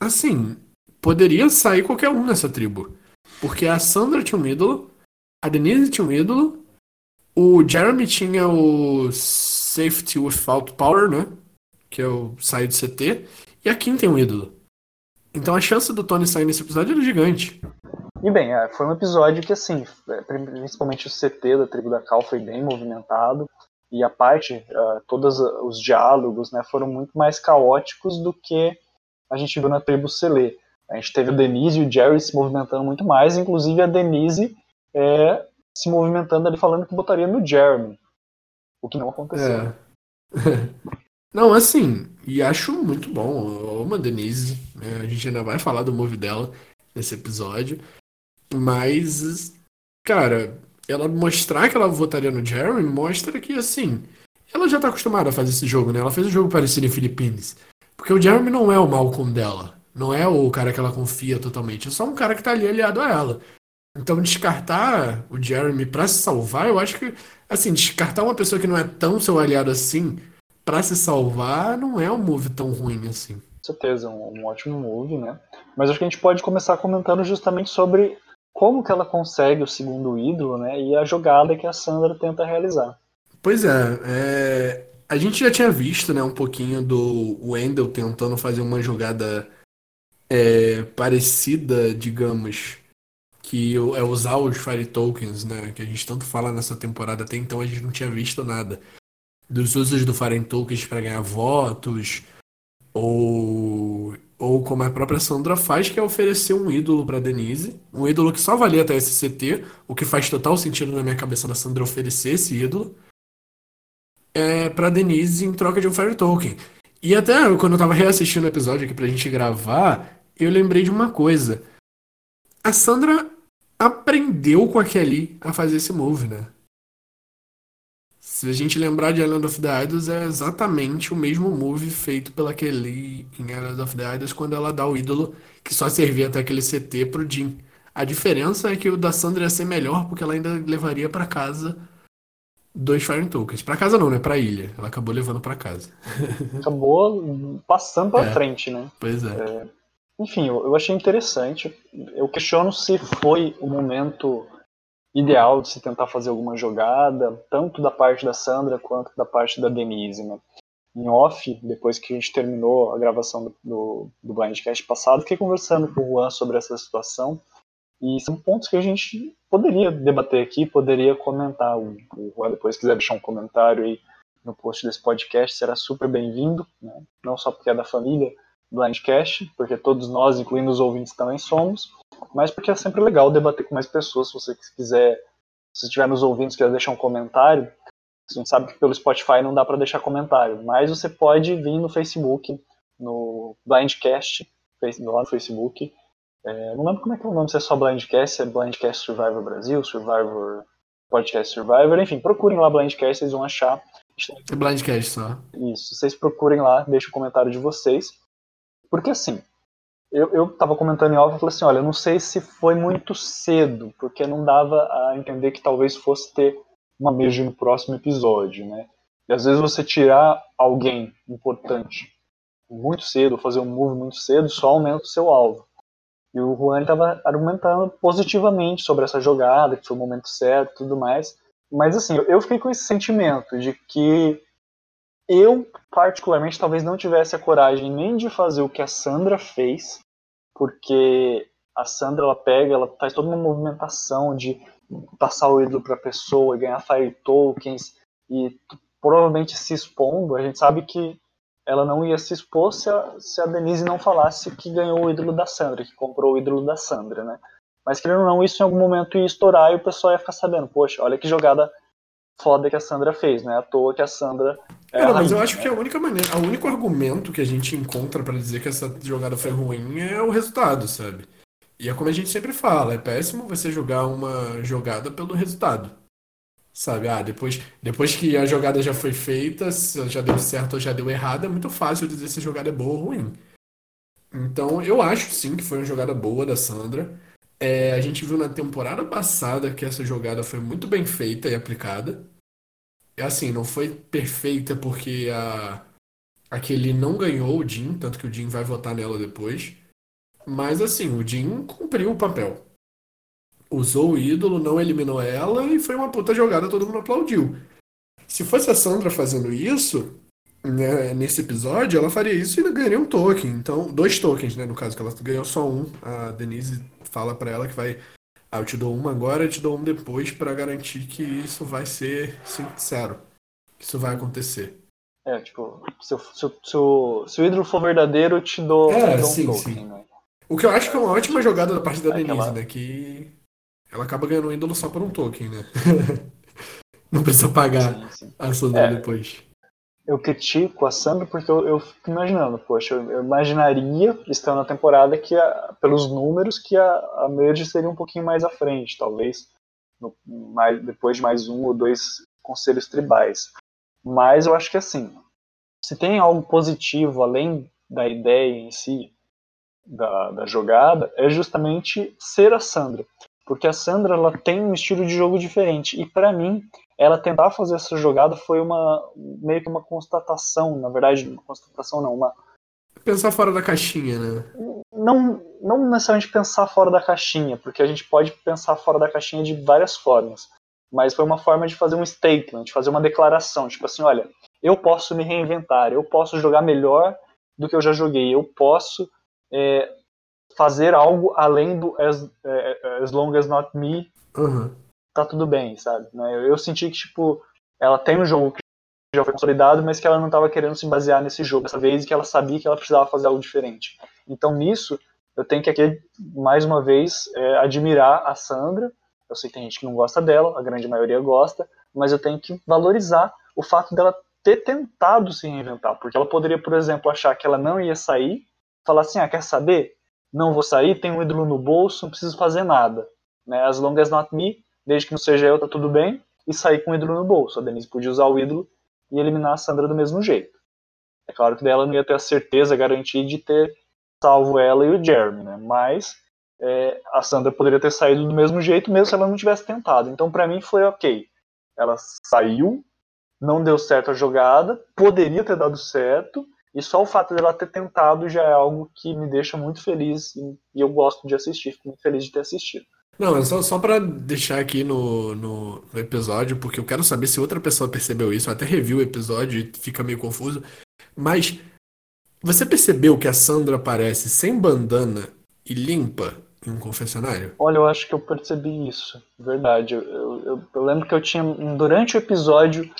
assim, poderia sair qualquer um nessa tribo. Porque a Sandra tinha um ídolo, a Denise tinha um ídolo, o Jeremy tinha o Safety Without Power, né? Que é o sair do CT, e a Kim tem um ídolo. Então a chance do Tony sair nesse episódio era gigante. E bem, é, foi um episódio que, assim, é, principalmente o CT da tribo da Cal foi bem movimentado. E a parte, uh, todos os diálogos, né, foram muito mais caóticos do que a gente viu na tribo Selê. A gente teve a Denise e o Jerry se movimentando muito mais, inclusive a Denise é, se movimentando ali falando que botaria no Jeremy. O que não aconteceu. É. Não, assim, e acho muito bom. Uma Denise, né? a gente ainda vai falar do move dela nesse episódio. Mas, cara, ela mostrar que ela votaria no Jeremy mostra que, assim, ela já tá acostumada a fazer esse jogo, né? Ela fez o jogo parecido em Philippines. Porque o Jeremy não é o Malcolm dela. Não é o cara que ela confia totalmente. É só um cara que tá ali aliado a ela. Então, descartar o Jeremy para se salvar, eu acho que, assim, descartar uma pessoa que não é tão seu aliado assim para se salvar não é um move tão ruim assim. Com certeza, um, um ótimo move, né? Mas acho que a gente pode começar comentando justamente sobre como que ela consegue o segundo ídolo, né? E a jogada que a Sandra tenta realizar. Pois é, é... a gente já tinha visto, né, um pouquinho do Wendell tentando fazer uma jogada é, parecida, digamos, que é usar os Fire Tokens, né? Que a gente tanto fala nessa temporada até então a gente não tinha visto nada. Dos usos do Fire Tokens para ganhar votos, ou, ou como a própria Sandra faz, que é oferecer um ídolo para Denise. Um ídolo que só valia até SCT, o que faz total sentido na minha cabeça da Sandra oferecer esse ídolo. É, pra Denise em troca de um Fire Token. E até quando eu tava reassistindo o episódio aqui pra gente gravar, eu lembrei de uma coisa. A Sandra aprendeu com a Kelly a fazer esse move, né? Se a gente lembrar de Island of the Idols, é exatamente o mesmo move feito pela Kelly em Island of the Idols quando ela dá o ídolo que só servia até aquele CT pro Jim. A diferença é que o da Sandra ia ser melhor porque ela ainda levaria para casa dois Fire Tokens. Pra casa não, né? Pra ilha. Ela acabou levando para casa. Acabou passando pra é. frente, né? Pois é. é enfim, eu, eu achei interessante. Eu questiono se foi o momento ideal de se tentar fazer alguma jogada, tanto da parte da Sandra quanto da parte da Denise. Né? Em off, depois que a gente terminou a gravação do, do, Blindcast passado, fiquei conversando com o Juan sobre essa situação. E são pontos que a gente poderia debater aqui, poderia comentar. O, o Juan, depois, quiser deixar um comentário aí no post desse podcast, será super bem-vindo. Né? Não só porque é da família, Blindcast, porque todos nós, incluindo os ouvintes, também somos, mas porque é sempre legal debater com mais pessoas. Se você quiser, se estiver nos ouvintes, quiser deixar um comentário, a gente sabe que pelo Spotify não dá para deixar comentário, mas você pode vir no Facebook, no Blindcast, lá no Facebook. É, não lembro como é que é o nome, se é só Blindcast, se é Blindcast Survivor Brasil, Survivor Podcast Survivor, enfim, procurem lá Blindcast, vocês vão achar. É Blindcast só. Isso, vocês procurem lá, deixem o comentário de vocês. Porque assim, eu, eu tava comentando em off e falei assim, olha, eu não sei se foi muito cedo, porque não dava a entender que talvez fosse ter uma mesma no próximo episódio, né? E às vezes você tirar alguém importante muito cedo, fazer um move muito cedo, só aumenta o seu alvo. E o Juan estava argumentando positivamente sobre essa jogada, que foi o momento certo e tudo mais. Mas assim, eu fiquei com esse sentimento de que eu, particularmente, talvez não tivesse a coragem nem de fazer o que a Sandra fez, porque a Sandra ela pega, ela faz toda uma movimentação de passar o ídolo para a pessoa, ganhar Fire Tokens e provavelmente se expondo. A gente sabe que ela não ia se expor se a, se a Denise não falasse que ganhou o ídolo da Sandra, que comprou o ídolo da Sandra, né? Mas querendo ou não, isso em algum momento ia estourar e o pessoal ia ficar sabendo, poxa, olha que jogada foda que a Sandra fez, né? À toa que a Sandra. É Cara, mas eu acho que a única maneira, o único argumento que a gente encontra para dizer que essa jogada foi ruim é o resultado, sabe? E é como a gente sempre fala, é péssimo você jogar uma jogada pelo resultado. Sabe? Ah, depois, depois que a jogada já foi feita, se já deu certo ou já deu errado, é muito fácil dizer se a jogada é boa ou ruim. Então, eu acho sim que foi uma jogada boa da Sandra. É, a gente viu na temporada passada que essa jogada foi muito bem feita e aplicada. Assim, não foi perfeita porque a, aquele não ganhou o Jim, tanto que o Jim vai votar nela depois. Mas assim, o Jin cumpriu o papel. Usou o ídolo, não eliminou ela e foi uma puta jogada, todo mundo aplaudiu. Se fosse a Sandra fazendo isso, né, nesse episódio, ela faria isso e ganharia um token. Então, dois tokens, né? No caso, que ela ganhou só um. A Denise fala para ela que vai. Ah, eu te dou um agora, eu te dou um depois para garantir que isso vai ser sincero. Que isso vai acontecer. É, tipo, se, se, se, o, se o ídolo for verdadeiro, eu te dou, é, te dou sim, um token, sim. né? O que eu acho que é uma ótima jogada da parte da Aquela- Denise, né? Que ela acaba ganhando um ídolo só por um token, né? Não precisa pagar Sim, sim. a Sandra É. depois. Eu critico a Sandra porque eu, eu fico imaginando, poxa, eu, imaginaria, estando na temporada, que a- pelos números, que a, a Merge seria um pouquinho mais à frente, talvez no- mais, depois de mais um ou dois conselhos tribais. Mas eu acho que assim, se tem algo positivo além da ideia em si, da, da jogada, é justamente ser a Sandra. Porque a Sandra ela tem um estilo de jogo diferente. E para mim, ela tentar fazer essa jogada foi uma meio que uma constatação, na verdade, uma constatação não, uma Pensar fora da caixinha, né? não não necessariamente pensar fora da caixinha, porque a gente pode pensar fora da caixinha de várias formas, mas foi uma forma de fazer um statement, de fazer uma declaração, tipo assim, olha, eu posso me reinventar, eu posso jogar melhor do que eu já joguei, eu posso é, fazer algo além do as, é, as long as not me Aham. Tá tudo bem, sabe? Né? Eu, eu senti que, tipo, ela tem um jogo que já foi consolidado, mas que ela não estava querendo se basear nesse jogo dessa vez e que ela sabia que ela precisava fazer algo diferente. Então, nisso, eu tenho que aqui, mais uma vez, é, admirar a Sandra. Eu sei que tem gente que não gosta dela, a grande maioria gosta, mas eu tenho que valorizar o fato dela ter tentado se reinventar, porque ela poderia, por exemplo, achar que ela não ia sair, falar assim, ah, quer saber? Não vou sair, tenho um ídolo no bolso, não preciso fazer nada. Né? As long as not me, desde que não seja eu, tá tudo bem, e sair com o ídolo no bolso. A Denise podia usar o ídolo e eliminar a Sandra do mesmo jeito. É claro que dela não ia ter a certeza, a garantia de ter salvo ela e o Jeremy, né? Mas é, a Sandra poderia ter saído do mesmo jeito, mesmo se ela não tivesse tentado. Então, para mim, foi ok. Ela saiu, não deu certo a jogada, poderia ter dado certo, e só o fato dela ter tentado já é algo que me deixa muito feliz e, eu gosto de assistir, fico muito feliz de ter assistido. Não, é só, só pra deixar aqui no, no, no episódio, porque eu quero saber se outra pessoa percebeu isso. Eu até revi o episódio e fica meio confuso. Mas você percebeu que a Sandra aparece sem bandana e limpa em um confessionário? Olha, eu acho que eu percebi isso, verdade. Eu, eu, eu- lembro que eu tinha, durante o episódio,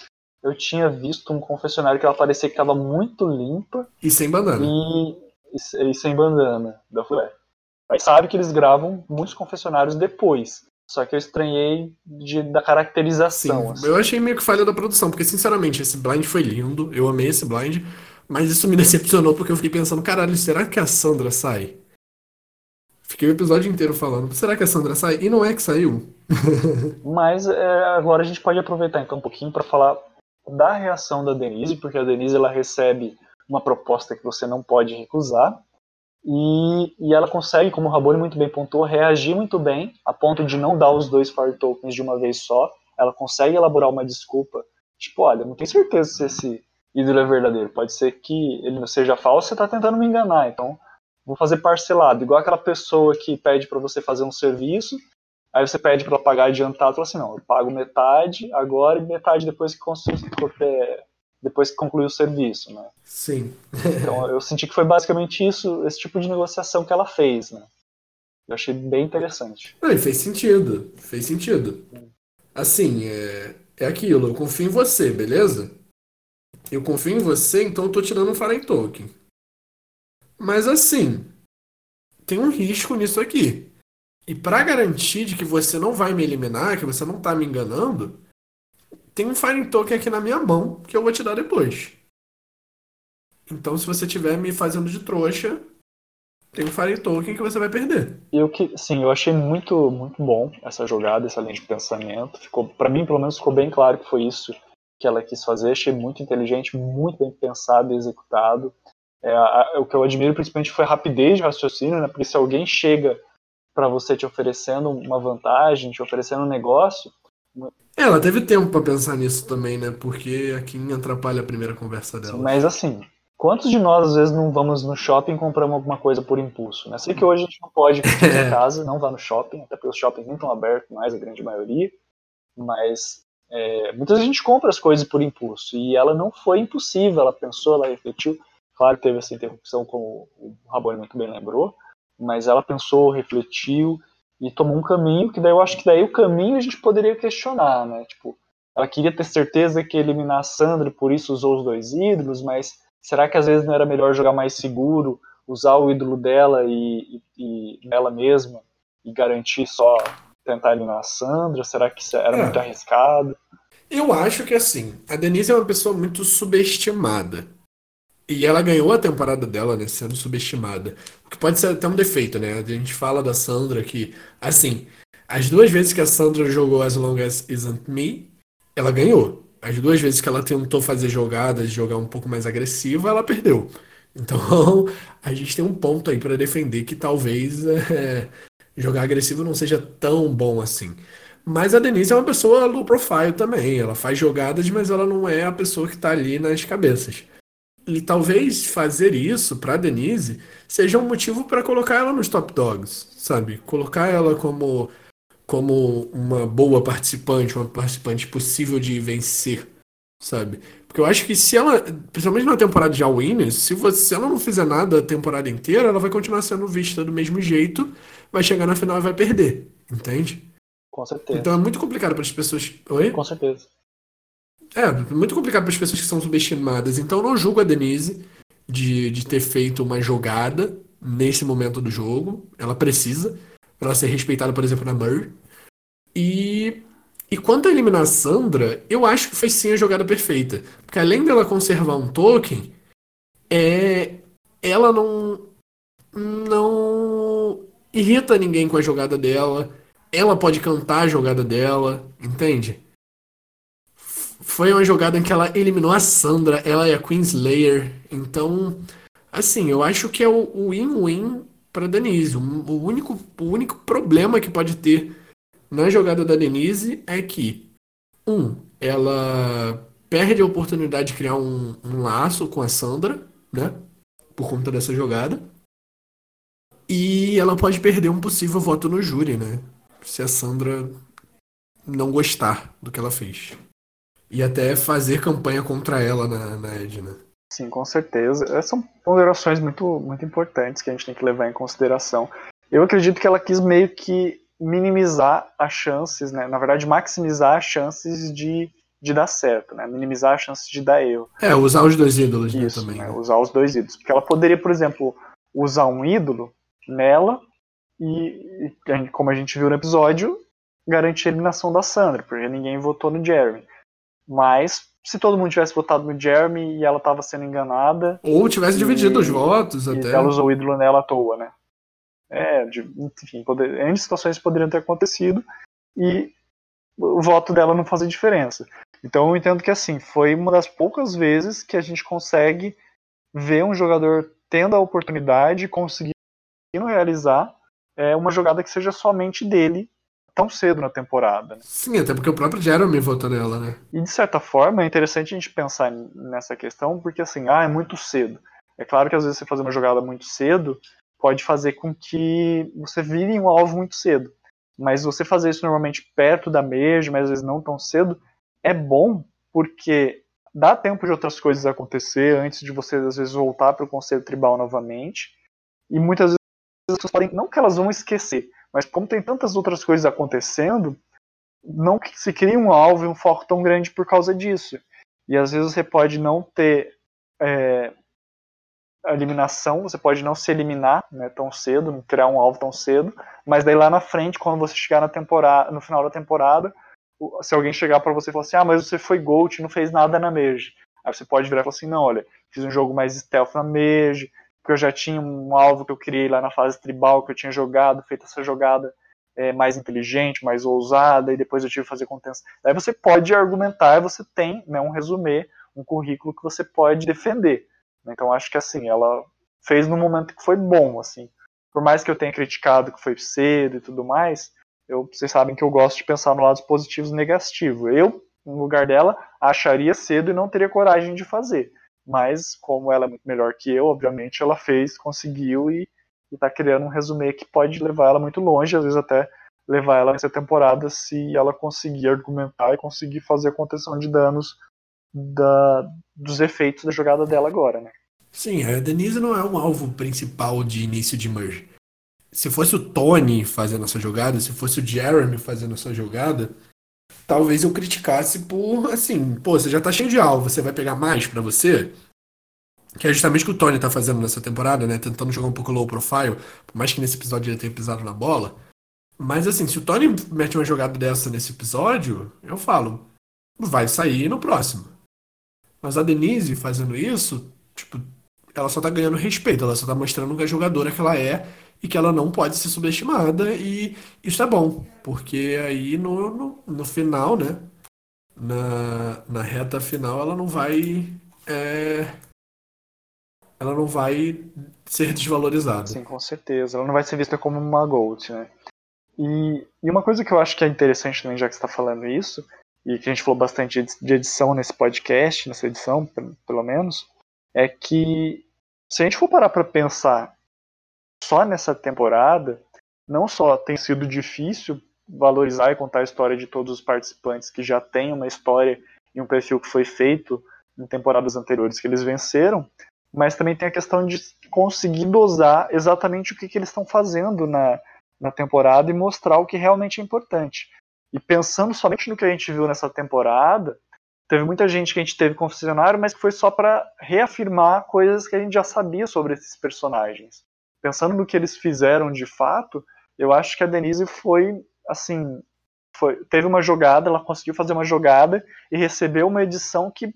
eu tinha visto um confessionário que ela parecia que estava muito limpa E sem bandana. e, e, e sem bandana. Daí eu falei, é. Mas sabe que eles gravam muitos confessionários depois. Só que eu estranhei de, da Sim, caracterização. assim. eu achei meio que falha da produção, porque sinceramente esse blind foi lindo, eu amei esse blind, mas isso me decepcionou porque eu fiquei pensando, caralho, será que a Sandra sai? Fiquei o episódio inteiro falando, será que a Sandra sai? E não é que saiu. Mas é, agora a gente pode aproveitar então um pouquinho para falar da reação da Denise, porque a Denise ela recebe uma proposta que você não pode recusar. E, e ela consegue, como o Rabone muito bem pontuou, reagir muito bem, a ponto de não dar os dois Fire Tokens de uma vez só. Ela consegue elaborar uma desculpa, tipo, olha, não tenho certeza se esse ídolo é verdadeiro. Pode ser que ele não seja falso, você está tentando me enganar, então vou fazer parcelado. Igual aquela pessoa que pede para você fazer um serviço, Aí você pede para ela pagar adiantado, fala assim, não, eu pago metade agora e metade depois que, constru- depois que concluir o serviço, né? Sim. Então eu senti que foi basicamente isso, esse tipo de negociação que ela fez, né? Eu achei bem interessante. Não, e fez sentido. Fez sentido. Assim, é, é aquilo. Eu confio em você, beleza? Eu confio em você, então eu tô te dando um Fallen Token. Mas assim, tem um risco nisso aqui. E pra garantir de que você não vai me eliminar, que você não tá me enganando, tem um Fallen Token aqui na minha mão que eu vou te dar depois. Então, se você estiver me fazendo de trouxa, tem um Fallen Token que você vai perder. Eu que, sim, eu achei muito, muito bom essa jogada, essa linha de pensamento. Ficou, para mim, pelo menos, ficou bem claro que foi isso que ela quis fazer. Achei muito inteligente, muito bem pensado e executado. É, a- a- o que eu admiro principalmente foi a rapidez de raciocínio, né? Porque se alguém chega para você te oferecendo uma vantagem, te oferecendo um negócio, Ela teve tempo pra pensar nisso também, né? Porque a Kim atrapalha a primeira conversa dela. mas assim, Quantos de nós, às vezes, não vamos no shopping e compramos alguma coisa por impulso? Né? Sei que hoje a gente não pode ficar em casa, não vá no shopping, até porque os shoppings nem estão abertos mais, a grande maioria, mas é, muitas vezes a gente compra as coisas por impulso, e ela não foi impossível, ela pensou, ela refletiu, claro que teve essa interrupção, como o Rabone muito bem lembrou, mas ela pensou, refletiu, e tomou um caminho que daí eu acho que daí o caminho a gente poderia questionar, né? Tipo, ela queria ter certeza que ia eliminar a Sandra, por isso usou os dois ídolos, mas será que às vezes não era melhor jogar mais seguro, usar o ídolo dela e, e, e ela mesma e garantir só tentar eliminar a Sandra? Será que era é. muito arriscado? Eu acho que assim, a Denise é uma pessoa muito subestimada. E ela ganhou a temporada dela, né, sendo subestimada. O que pode ser até um defeito, né? A gente fala da Sandra que, assim, as duas vezes que a Sandra jogou As Long As Isn't Me, ela ganhou. As duas vezes que ela tentou fazer jogadas, jogar um pouco mais agressiva, ela perdeu. Então, a gente tem um ponto aí para defender que talvez é, jogar agressivo não seja tão bom assim. Mas a Denise é uma pessoa low profile também. Ela faz jogadas, mas ela não é a pessoa que está ali nas cabeças. E talvez fazer isso para Denise seja um motivo para colocar ela nos top dogs, sabe? Colocar ela como como uma boa participante, uma participante possível de vencer, sabe? Porque eu acho que se ela, principalmente na temporada de All Winners, se, você, se ela não fizer nada a temporada inteira, ela vai continuar sendo vista do mesmo jeito, vai chegar na final e vai perder, entende? Com certeza. Então é muito complicado para as pessoas. Oi? Com certeza. É, muito complicado para as pessoas que são subestimadas. Então não julgo a Denise de, de ter feito uma jogada nesse momento do jogo. Ela precisa para ela ser respeitada, por exemplo, na Murray. E, e quanto a eliminar a Sandra, eu acho que foi sim a jogada perfeita. Porque além dela conservar um token, é, ela não, não irrita ninguém com a jogada dela. Ela pode cantar a jogada dela, entende? Foi uma jogada em que ela eliminou a Sandra, ela é a Queen Slayer. Então, assim, eu acho que é o win-win para Denise. O único, o único problema que pode ter na jogada da Denise é que, um, ela perde a oportunidade de criar um, um laço com a Sandra, né? Por conta dessa jogada. E ela pode perder um possível voto no júri, né? Se a Sandra não gostar do que ela fez e até fazer campanha contra ela na, na Edna. Sim, com certeza. Essas são ponderações muito, muito importantes que a gente tem que levar em consideração. Eu acredito que ela quis meio que minimizar as chances, né? na verdade, maximizar as chances de, de dar certo, né? minimizar as chances de dar erro. É, usar os dois ídolos né, Isso, também. Né? Usar os dois ídolos. Porque ela poderia, por exemplo, usar um ídolo nela e, e como a gente viu no episódio, garantir a eliminação da Sandra, porque ninguém votou no Jeremy. Mas se todo mundo tivesse votado no Jeremy e ela estava sendo enganada. Ou tivesse e, dividido os votos até. ela usou o ídolo nela à toa, né? É, de, enfim, poder, N situações poderiam ter acontecido e o voto dela não fazia diferença. Então eu entendo que assim, foi uma das poucas vezes que a gente consegue ver um jogador tendo a oportunidade, conseguindo realizar é, uma jogada que seja somente dele tão cedo na temporada. Né? Sim, até porque o próprio Jeremy votou nela, né? E de certa forma é interessante a gente pensar nessa questão, porque assim, ah, é muito cedo. É claro que às vezes você fazer uma jogada muito cedo pode fazer com que você vire um alvo muito cedo. Mas você fazer isso normalmente perto da mesma, mas às vezes não tão cedo, é bom porque dá tempo de outras coisas acontecer antes de você às vezes voltar para o conselho tribal novamente. E muitas vezes as pessoas podem, não que elas vão esquecer, mas como tem tantas outras coisas acontecendo, não se cria um alvo e um foco tão grande por causa disso. E às vezes você pode não ter é, a eliminação, você pode não se eliminar né, tão cedo, não criar um alvo tão cedo, mas daí lá na frente, quando você chegar na temporada, no final da temporada, se alguém chegar para você e falar assim, ah, mas você foi Gold não fez nada na Mage. Aí você pode virar e falar assim, não, olha, fiz um jogo mais stealth na Mage, porque eu já tinha um alvo que eu criei lá na fase tribal, que eu tinha jogado, feito essa jogada é, mais inteligente, mais ousada, e depois eu tive que fazer contenção. Aí você pode argumentar, você tem né, um resumê, um currículo que você pode defender. Então acho que assim, ela fez no momento que foi bom, assim. Por mais que eu tenha criticado que foi cedo e tudo mais, eu, vocês sabem que eu gosto de pensar no lado positivo e negativo. Eu, no lugar dela, acharia cedo e não teria coragem de fazer. Mas, como ela é muito melhor que eu, obviamente, ela fez, conseguiu e, está criando um resumê que pode levar ela muito longe, às vezes até levar ela nessa temporada se ela conseguir argumentar e conseguir fazer a contenção de danos da, dos efeitos da jogada dela agora, né? Sim, a Denise não é um alvo principal de início de merge. Se fosse o Tony fazendo essa jogada, se fosse o Jeremy fazendo essa jogada, talvez eu criticasse por assim, pô, você já tá cheio de alvo, você vai pegar mais para você? Que é justamente o que o Tony tá fazendo nessa temporada, né? Tentando jogar um pouco low profile, por mais que nesse episódio ele tenha pisado na bola. Mas assim, se o Tony mete uma jogada dessa nesse episódio, eu falo, vai sair no próximo. Mas a Denise fazendo isso, tipo, ela só tá ganhando respeito, ela só tá mostrando que a jogadora que ela é e que ela não pode ser subestimada, e isso é bom, porque aí no, no, no final, né? Na, na reta final, ela não vai. É, ela não vai ser desvalorizada. Sim, com certeza. Ela não vai ser vista como uma GOAT, né? E, e uma coisa que eu acho que é interessante também, já que você está falando isso, e que a gente falou bastante de edição nesse podcast, nessa edição, pelo menos, é que se a gente for parar para pensar só nessa temporada, não só tem sido difícil valorizar e contar a história de todos os participantes que já têm uma história e um perfil que foi feito em temporadas anteriores que eles venceram, mas também tem a questão de conseguir dosar exatamente o que, que eles estão fazendo na, na temporada e mostrar o que realmente é importante. E pensando somente no que a gente viu nessa temporada, teve muita gente que a gente teve confessionário, mas que foi só para reafirmar coisas que a gente já sabia sobre esses personagens. Pensando no que eles fizeram de fato, eu acho que a Denise foi assim, foi, teve uma jogada, ela conseguiu fazer uma jogada e recebeu uma edição que,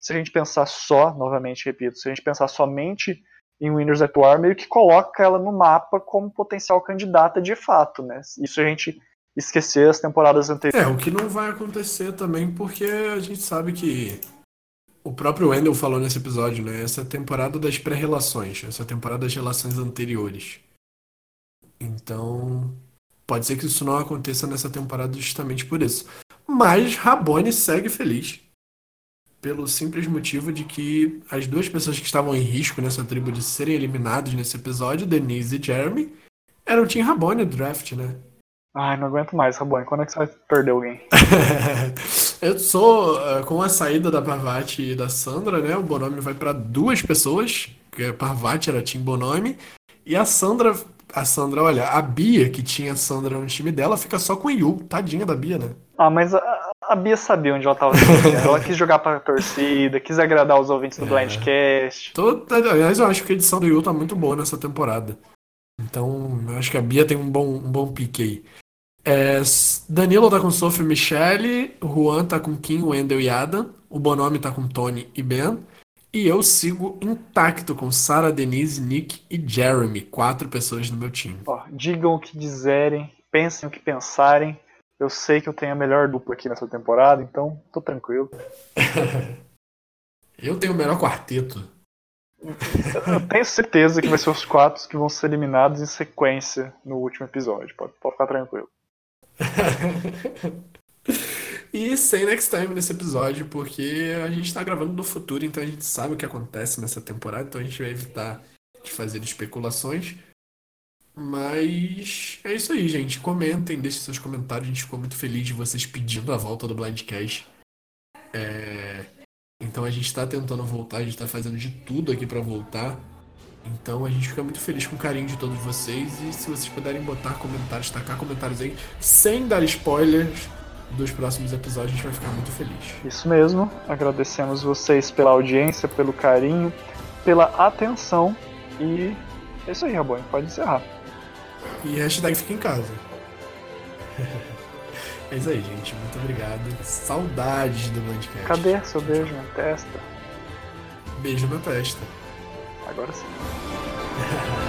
se a gente pensar só, novamente repito, se a gente pensar somente em Winners at War, meio que coloca ela no mapa como potencial candidata de fato, né? Isso a gente esquecer as temporadas anteriores. É, o que não vai acontecer também, porque a gente sabe que o próprio Wendell falou nesse episódio, né? Essa é temporada das pré-relações, essa é temporada das relações anteriores. Então, pode ser que isso não aconteça nessa temporada justamente por isso. Mas Rabone segue feliz. Pelo simples motivo de que as duas pessoas que estavam em risco nessa tribo de serem eliminados nesse episódio, Denise e Jeremy, eram o Team Rabone do draft, né? Ai, não aguento mais, Rabone. Quando é que você vai perder alguém? eu sou, eh, com a saída da Parvati e da Sandra, né? O Bonomi vai para duas pessoas, que a Parvati era Team Bonomi, e a Sandra, a Sandra, olha, a Bia, que tinha a Sandra no time dela, fica só com o Yu. Tadinha da Bia, né? Ah, mas a, a Bia sabia onde ela tava. ela quis jogar pra torcida, quis agradar os ouvintes do é. Blindcast. Toda, aliás, eu acho que a edição do Yu tá muito boa nessa temporada. Então, eu acho que a Bia tem um bom, um bom pique aí. É, Danilo tá com Sophie Michelle, Juan tá com Kim, Wendell e Adam, o Bonomi tá com Tony e Ben, e eu sigo intacto com Sarah, Denise, Nick e Jeremy, quatro pessoas no meu time. Ó, digam o que dizerem, pensem o que pensarem. Eu sei que eu tenho a melhor dupla aqui nessa temporada, então tô tranquilo. eu tenho o melhor quarteto. Eu tenho certeza que vai ser os quatro que vão ser eliminados em sequência no último episódio. Pode, pode ficar tranquilo. e sem next time nesse episódio, porque a gente tá gravando no futuro, então a gente sabe o que acontece nessa temporada, então a gente vai evitar de fazer especulações. Mas é isso aí, gente. Comentem, deixem seus comentários. A gente ficou muito feliz de vocês pedindo a volta do Blindcast. É... Então a gente está tentando voltar, a gente está fazendo de tudo aqui para voltar. Então a gente fica muito feliz com o carinho de todos vocês e se vocês puderem botar comentários, tacar comentários aí, sem dar spoilers dos próximos episódios, a gente vai ficar muito feliz. Isso mesmo. Agradecemos vocês pela audiência, pelo carinho, pela atenção e é isso aí, Rabone, pode encerrar. E hashtag fica em casa. é isso aí, gente. Muito obrigado. Saudades do Bandcast. Cadê seu beijo na testa? Beijo na testa. Agora sim.